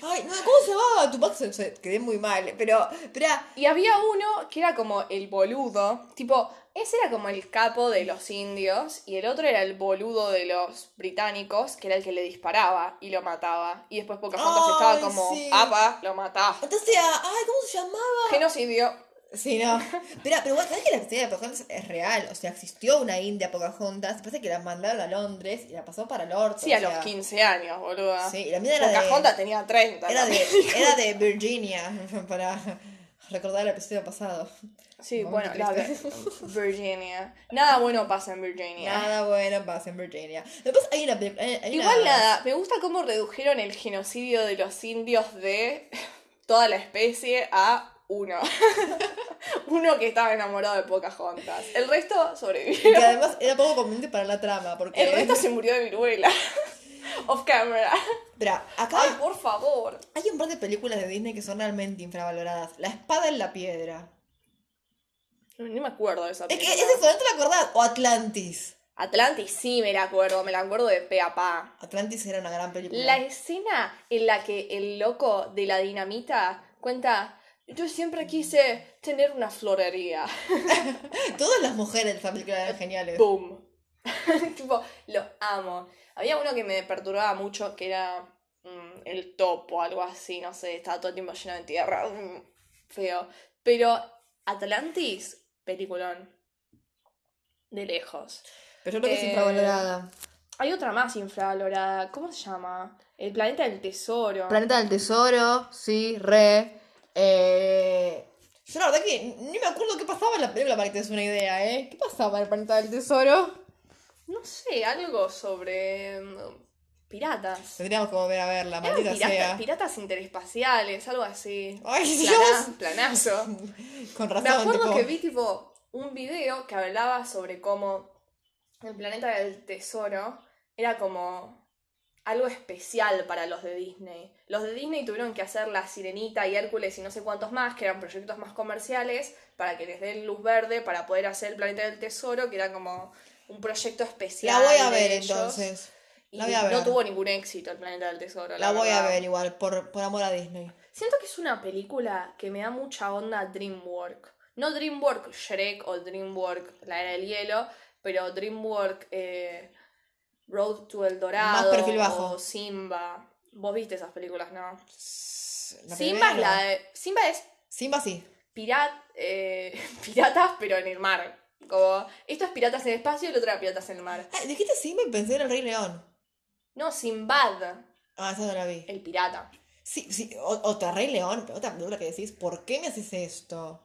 Ay, no, ¿cómo se llamaba? Tupac se, se- quedé muy mal, pero, espera, Y había uno que era como el boludo. Tipo, ese era como el capo de los indios. Y el otro era el boludo de los británicos, que era el que le disparaba y lo mataba. Y después Pocahontas Ay, estaba como. sí. ¡Apa! Lo mataba. entonces, ah, ay, ¿cómo se llamaba? Genocidio. Sí, no. Espera, (laughs) pero bueno, ¿sabes que la historia de Pocahontas es real? O sea, existió una India Pocahontas, pasa que la mandaron a Londres y la pasó para el orto. Sí, o a los sea, 15 años, boluda. Sí, y la mía era de... Pocahontas tenía 30. Era de, era de (laughs) Virginia, (laughs) para recordar el episodio pasado. Sí, bueno, la. (laughs) Virginia. Nada bueno pasa en Virginia. Nada bueno pasa en Virginia. Después hay una... peli- hay- hay Igual una- nada, me gusta cómo redujeron el genocidio de los indios de (laughs) toda la especie a uno. (laughs) uno que estaba enamorado de Pocahontas. El resto Que sobrevivió. además era poco conveniente para la trama, porque... El resto se murió de viruela. (laughs) Off camera. Acá Ay, por favor. hay un par de películas de Disney que son realmente infravaloradas. La espada en la piedra. Ni me acuerdo de esa Es que película. es eso, ¿no te la acordás? O Atlantis. Atlantis sí me la acuerdo, me la acuerdo de pe a pa. Atlantis era una gran película. La escena en la que el loco de la dinamita cuenta, yo siempre quise tener una florería. (laughs) (laughs) Todas las mujeres de esa película eran geniales. Boom. tipo, lo amo. Había uno que me perturbaba mucho que era mm, el topo algo así, no sé, estaba todo el tiempo lleno de tierra. mm, feo. Pero Atlantis, peliculón. De lejos. Pero yo creo que es Eh, infravalorada. Hay otra más infravalorada. ¿Cómo se llama? El planeta del tesoro. Planeta del Tesoro, sí, re. Eh... Yo la verdad que ni me acuerdo qué pasaba en la película para que te des una idea, ¿eh? ¿Qué pasaba en el Planeta del Tesoro? No sé, algo sobre mm, piratas. Tendríamos que volver a verla, Eran maldita pirata- sea. piratas interespaciales, algo así. Ay, Plana- Dios. planazo. (laughs) Con razón, Me acuerdo tipo, que vi tipo un video que hablaba sobre cómo el planeta del tesoro era como algo especial para los de Disney. Los de Disney tuvieron que hacer La Sirenita y Hércules y no sé cuántos más, que eran proyectos más comerciales, para que les den luz verde para poder hacer el planeta del tesoro, que era como un proyecto especial. La voy a ver ellos. entonces. La voy a ver. no tuvo ningún éxito el planeta del tesoro. La voy a ver igual, por, por amor a Disney. Siento que es una película que me da mucha onda DreamWorks. No DreamWorks Shrek o DreamWorks La Era del Hielo, pero DreamWorks eh, Road to El Dorado Más perfil bajo. o Simba. Vos viste esas películas, ¿no? Simba es, la de- Simba es Simba sí. pirat, eh, (laughs) piratas, pero en el mar. Como, esto es piratas en el espacio y el otro era piratas en el mar. Ah, dijiste Simba y pensé en el Rey León. No, Simbad, Ah, esa no la vi. el pirata. Sí, sí, o- otra Rey León, pero otra película que decís, ¿por qué me haces esto?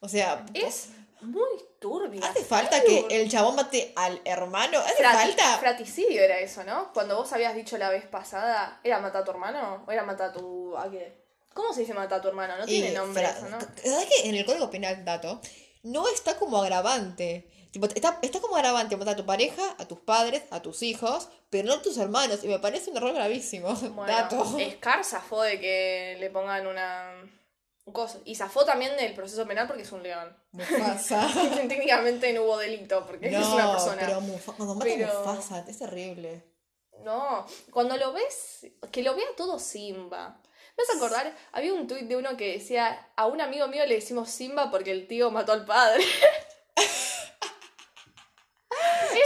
O sea, Es muy turbia. ¿hace falta que el chabón mate al hermano? ¿Hace falta? Fraticidio era eso, ¿no? Cuando vos habías dicho la vez pasada, ¿era matar a tu hermano? ¿O era matar a tu. a qué? ¿Cómo se dice matar a tu hermano? No tiene nombre fra- eso, ¿no? ¿Sabes que en el Código Penal, dato, no está como agravante? Tipo, está, está como agravante matar a tu pareja, a tus padres, a tus hijos, pero no a tus hermanos. Y me parece un error gravísimo. (laughs) Bueno, dato. Scar zafó de que le pongan una. un coso. Y zafó también del proceso penal porque es un león. Mufasa. (laughs) Técnicamente no hubo delito porque es una persona. pero cuando mata Pero- Mufasa es terrible. No, cuando lo ves, que lo vea todo Simba. ¿Me (laughs) vas a acordar? Había un tuit de uno que decía, a un amigo mío le decimos Simba porque el tío mató al padre. (laughs)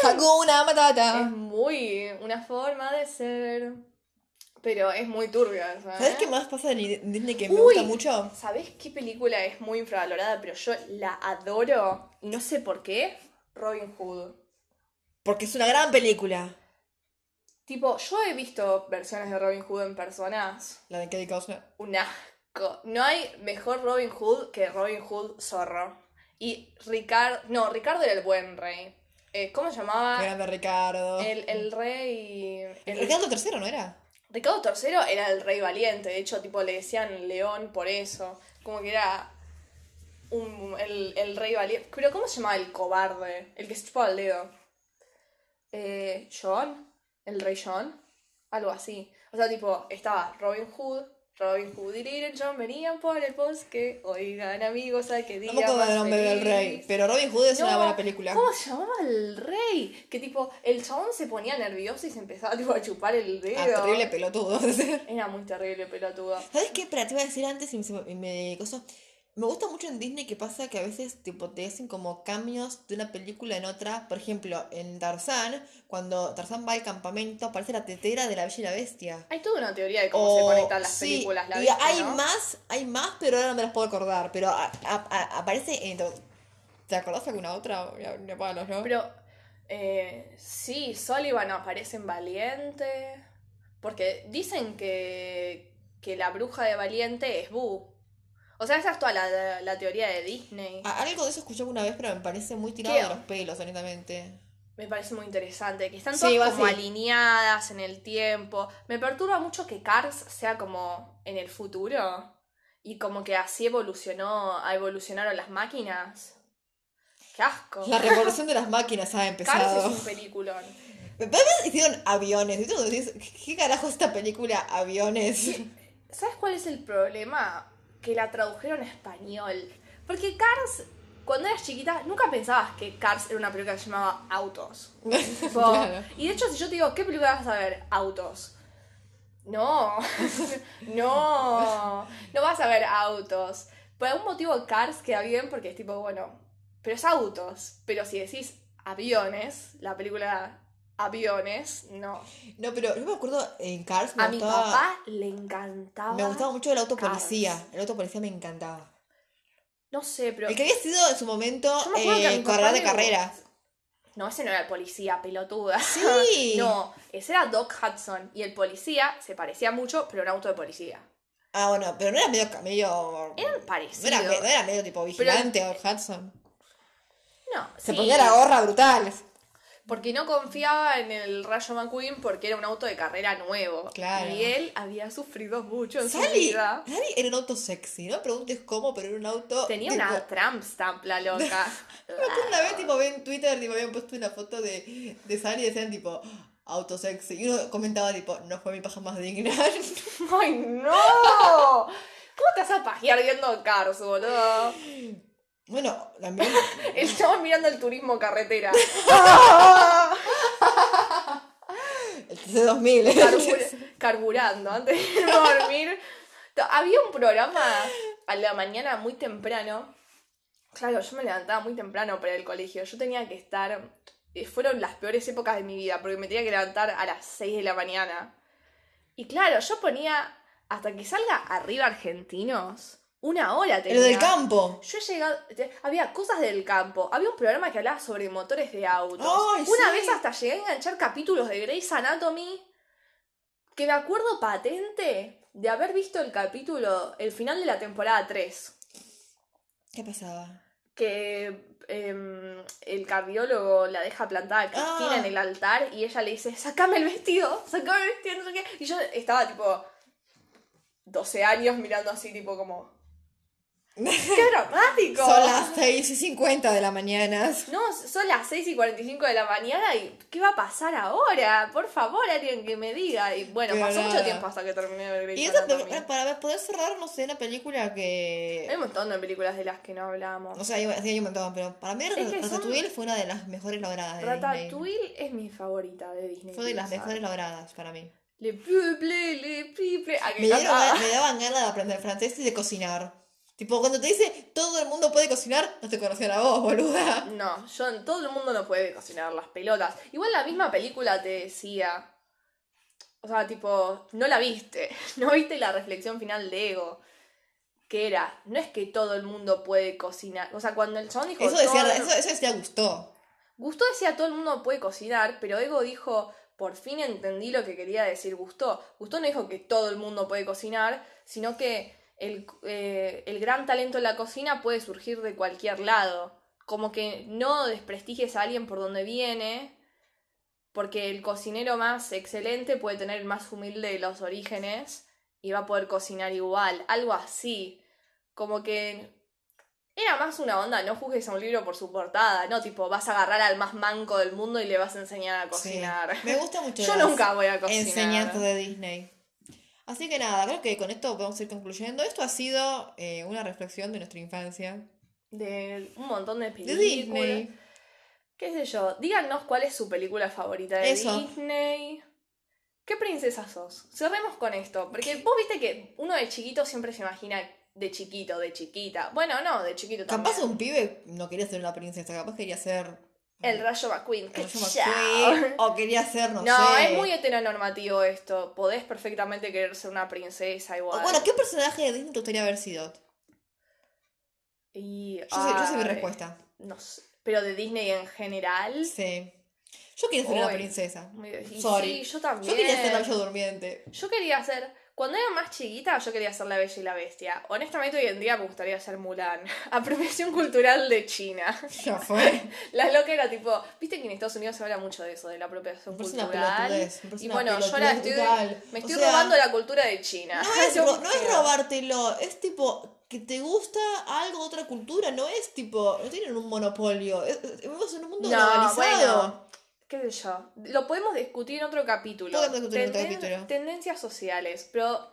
Hakuna Matata. Es muy una forma de ser. Pero es muy turbia. ¿Sabes ¿eh? qué más pasa en Disney que me Uy. gusta mucho? ¿Sabés qué película es muy infravalorada, pero yo la adoro? Y no sé por qué. Robin Hood. Porque es una gran película. Tipo, yo he visto versiones de Robin Hood en personas. La de Kevin Costner. Un asco. No hay mejor Robin Hood que Robin Hood zorro. Y Ricardo. No, Ricardo era el buen rey. Eh, ¿Cómo se llamaba? Grande Ricardo. El, el rey. el- Ricardo III, ¿no era? Ricardo III era el rey valiente, de hecho, tipo, le decían león por eso. Como que era un, el, el rey valiente. Pero, ¿cómo se llamaba el cobarde? El que se chupaba el dedo. Eh, John, el rey John, algo así. O sea, tipo, estaba Robin Hood, Robin Hood y Little John venían por el bosque. Oigan, amigos, hay que día No me acuerdo el nombre del rey. Pero Robin Hood es una buena película. ¿Cómo se llamaba el rey? Que tipo, el chabón se ponía nervioso y se empezaba tipo a chupar el dedo. Ah, terrible pelotudo. (laughs) Era muy terrible, pelotudo. ¿Sabes qué? Pero te iba a decir antes y me, me, me gusta mucho en Disney que pasa que a veces tipo, te hacen como cambios de una película en otra. Por ejemplo, en Tarzán, cuando Tarzán va al campamento, aparece la tetera de la Bella y la Bestia. Hay toda una teoría de cómo se O- conectan las sí, películas, la y viste, hay ¿no? más, hay más, pero ahora no me las puedo acordar. Pero a- a- a- aparece en... ¿Te acordás de alguna otra? Palos, ¿no? Pero, eh, sí, Sullivan aparece en Valiente. Porque dicen que, que la bruja de Valiente es Boo. O sea, esa es toda la, la teoría de Disney. A- Algo de eso escuché alguna vez, pero me parece muy tirado ¿Qué? de los pelos, honestamente. Me parece muy interesante. Que están Sí, todas va como así. alineadas en el tiempo. Me perturba mucho que Cars sea como en el futuro. Y como que así evolucionó, evolucionaron las máquinas. ¡Qué asco! La revolución de las máquinas ha Cars es empezado. un peliculón. (laughs) Después hicieron aviones. ¿Y tú decís, ¿qué carajo es esta película Aviones? (laughs) ¿Sabes cuál es el problema? Que la tradujeron a español. Porque Cars, cuando eras chiquita, nunca pensabas que Cars era una película que se llamaba Autos. (laughs) Tipo, Claro. Y de hecho, si yo te digo, ¿qué película vas a ver? Autos. No, (laughs) no, no vas a ver autos. Por algún motivo Cars queda bien porque es tipo, bueno, pero es autos. Pero si decís aviones, la película aviones, no. No, pero yo me acuerdo en Cars me A mi papá le encantaba. me gustaba mucho el auto Cars. policía. El auto policía me encantaba. No sé, pero. El que había sido en su momento eh, corredor de carreras. No, ese no era el policía, pelotuda. Sí. (laughs) no, ese era Doc Hudson. Y el policía se parecía mucho, pero era un auto de policía. Ah, bueno, pero no era medio medio. Eran No parecidos. era, no era medio tipo vigilante o Hudson. No, Se sí, ponía la gorra brutal. Porque no confiaba en el Rayo McQueen porque era un auto de carrera nuevo. Claro. Y él había sufrido mucho en su Sally, vida. Sally era un auto sexy, no preguntes cómo, pero era un auto. Tenía tipo- una tramp stamp, la (laughs) loca. Una vez, tipo, en Twitter, tipo, habían puesto una foto de, de Sally y decían, tipo, auto sexy. Y uno comentaba, tipo, no fue mi paja más digna. (laughs) ¡Ay, no! ¿Cómo te vas a pajear viendo Cars, boludo? (laughs) bueno, también. (laughs) Estamos mirando el turismo carretera. (laughs) El TC2000. Carbur- carburando antes de irme (laughs) a dormir. Había un programa a la mañana muy temprano. Claro, yo me levantaba muy temprano para el colegio. Yo tenía que estar. eh, Fueron las peores épocas de mi vida porque me tenía que levantar a las 6 de la mañana. Y claro, yo ponía. Hasta que salga arriba argentinos. Una hora tenía. Lo del campo. Yo he llegado. Había cosas del campo. Había un programa que hablaba sobre motores de autos. Ay, Una sí. vez hasta llegué a enganchar capítulos de Grey's Anatomy. Que me acuerdo patente de haber visto el capítulo, el final de la temporada 3. ¿Qué pasaba? Que em, el cardiólogo la deja plantada a Cristina Ah. en el altar y ella le dice: Sacame el vestido, sacame el vestido, no sé qué. Y yo estaba tipo. 12 años mirando así, tipo como. ¡Qué dramático! Son las 6 y 50 de la mañana. No, son las 6 y 45 de la mañana y ¿qué va a pasar ahora? Por favor, alguien que me diga. Y bueno, pasó mucho tiempo hasta que terminé de ver Y esa, para poder cerrar, no sé, una película Hay que. un montón de películas de las que no hablamos. O sea, hay, sí, hay un montón, pero para mí que son- Ratatouille fue una de las mejores logradas de Disney. Ratatouille es mi favorita de Disney. Fue de las mejores logradas para mí. Le peuple, le piple. Ah, dieron me daban ganas de aprender francés y de cocinar. Tipo, cuando te dice todo el mundo puede cocinar, no te conocían a vos, boluda. No, yo, todo el mundo no puede cocinar las pelotas. Igual la misma película te decía. O sea, tipo, no la viste. (laughs) No viste la reflexión final de Ego. Que era, no es que todo el mundo puede cocinar. O sea, cuando el chabón dijo. Eso decía, todo- eso, eso decía Gustó. Gustó decía todo el mundo puede cocinar, pero Ego dijo, por fin entendí lo que quería decir Gustó. Gustó no dijo que todo el mundo puede cocinar, sino que el, eh, el gran talento en la cocina puede surgir de cualquier lado. Como que no desprestigies a alguien por donde viene, porque el cocinero más excelente puede tener el más humilde de los orígenes y va a poder cocinar igual. Algo así. Como que era más una onda, no juzgues a un libro por su portada, no tipo, vas a agarrar al más manco del mundo y le vas a enseñar a cocinar. Sí. Me gusta mucho Yo nunca voy a cocinar. enseñanzas de Disney. Así que nada, creo que con esto podemos ir concluyendo. Esto ha sido eh, una reflexión de nuestra infancia. De un montón de De películas. Disney. ¿Qué sé yo? Díganos cuál es su película favorita de Eso. Disney. ¿Qué princesa sos? Cerremos con esto. Porque vos viste que uno de chiquito siempre se imagina de chiquito, de chiquita. Bueno, no, de chiquito también. Capaz un pibe no quería ser una princesa, capaz quería ser El Rayo McQueen. el ¡Qué Rayo! McQueen, o quería ser, no, No, sé. es muy heteronormativo esto. Podés perfectamente querer ser una princesa O, igual. Bueno, ¿qué personaje de Disney te gustaría haber sido? Y, Yo sé, yo sé mi respuesta. No sé. Pero de Disney en general. Sí. Yo quería ser una princesa. Sorry. Sí, yo también. Yo quería ser la bella durmiente. Yo quería ser. Cuando era más chiquita, yo quería ser la Bella y la Bestia. Honestamente, hoy en día me gustaría ser Mulan. (laughs) Apropiación cultural de China. Ya fue. (laughs) La loca era tipo. Viste que en Estados Unidos se habla mucho de eso, de la apropiación una cultural. Y bueno, yo ahora estoy. Me O estoy sea, robando la cultura de China. No (laughs) es, no es robártelo, es tipo que te gusta algo de otra cultura, no es tipo, no tienen un monopolio, vivimos en un mundo No, globalizado. bueno. Qué sé yo, lo podemos discutir en otro capítulo. Podemos discutir en otro capítulo. Tendencias sociales, pero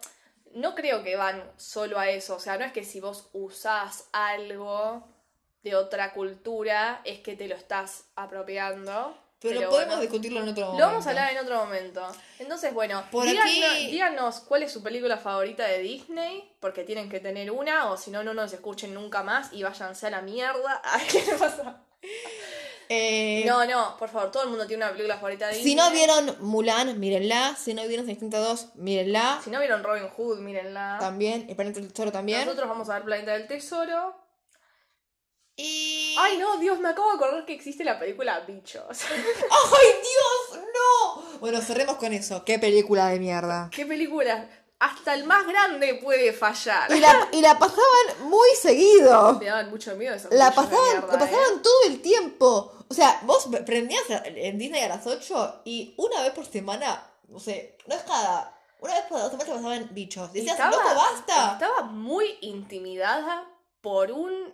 no creo que van solo a eso. O sea, no es que si vos usás algo de otra cultura, es que te lo estás apropiando. Pero, Pero podemos bueno. discutirlo en otro momento. Lo vamos a hablar en otro momento. Entonces, bueno, Por díganos, aquí- díganos cuál es su película favorita de Disney, porque tienen que tener una, o si no, no nos escuchen nunca más y váyanse a la mierda. (laughs) Ay, ¿Qué le pasa? Eh, No, no, por favor, todo el mundo tiene una película favorita de Disney. si no vieron Mulan, mírenla. Si no vieron Cenicienta 2, mírenla. Si no vieron Robin Hood, mírenla. También. El Planeta del Tesoro también. Nosotros vamos a ver Planeta del Tesoro. Y... Ay, no, Dios, me acabo de acordar que existe la película Bichos. (laughs) ¡Ay, Dios! ¡No! Bueno, cerremos con eso. ¡Qué película de mierda! ¿Qué película? Hasta el más grande puede fallar. Y la, y la pasaban muy seguido. Me daban mucho miedo esos La pasaban, mierda, la ¿eh? pasaban todo el tiempo. O sea, vos prendías en Disney a las 8 y una vez por semana, no sé, no es cada. Una vez por dos semanas pasaban bichos. Decías, Estaba- loco, basta. Estaba muy intimidada por un.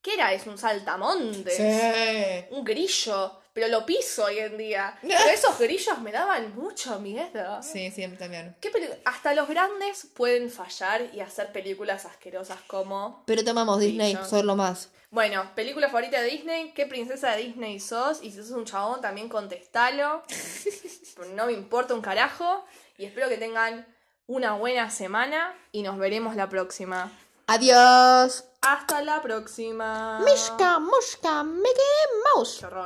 ¿Qué era? Es un saltamontes. Sí. Un grillo. Pero lo piso hoy en día. (laughs) Pero esos grillos me daban mucho miedo. Sí, mí también. ¿Qué peli- Hasta los grandes pueden fallar y hacer películas asquerosas como. Pero te amamos, Disney, Bichos. sos lo más. Bueno, película favorita de Disney, ¿qué princesa de Disney sos? Y si sos un chabón, también contestalo. (laughs) no me importa un carajo. Y espero que tengan una buena semana y nos veremos la próxima. Adiós. Hasta la próxima. Mishka, Mushka, Mickey Mouse. Qué horror.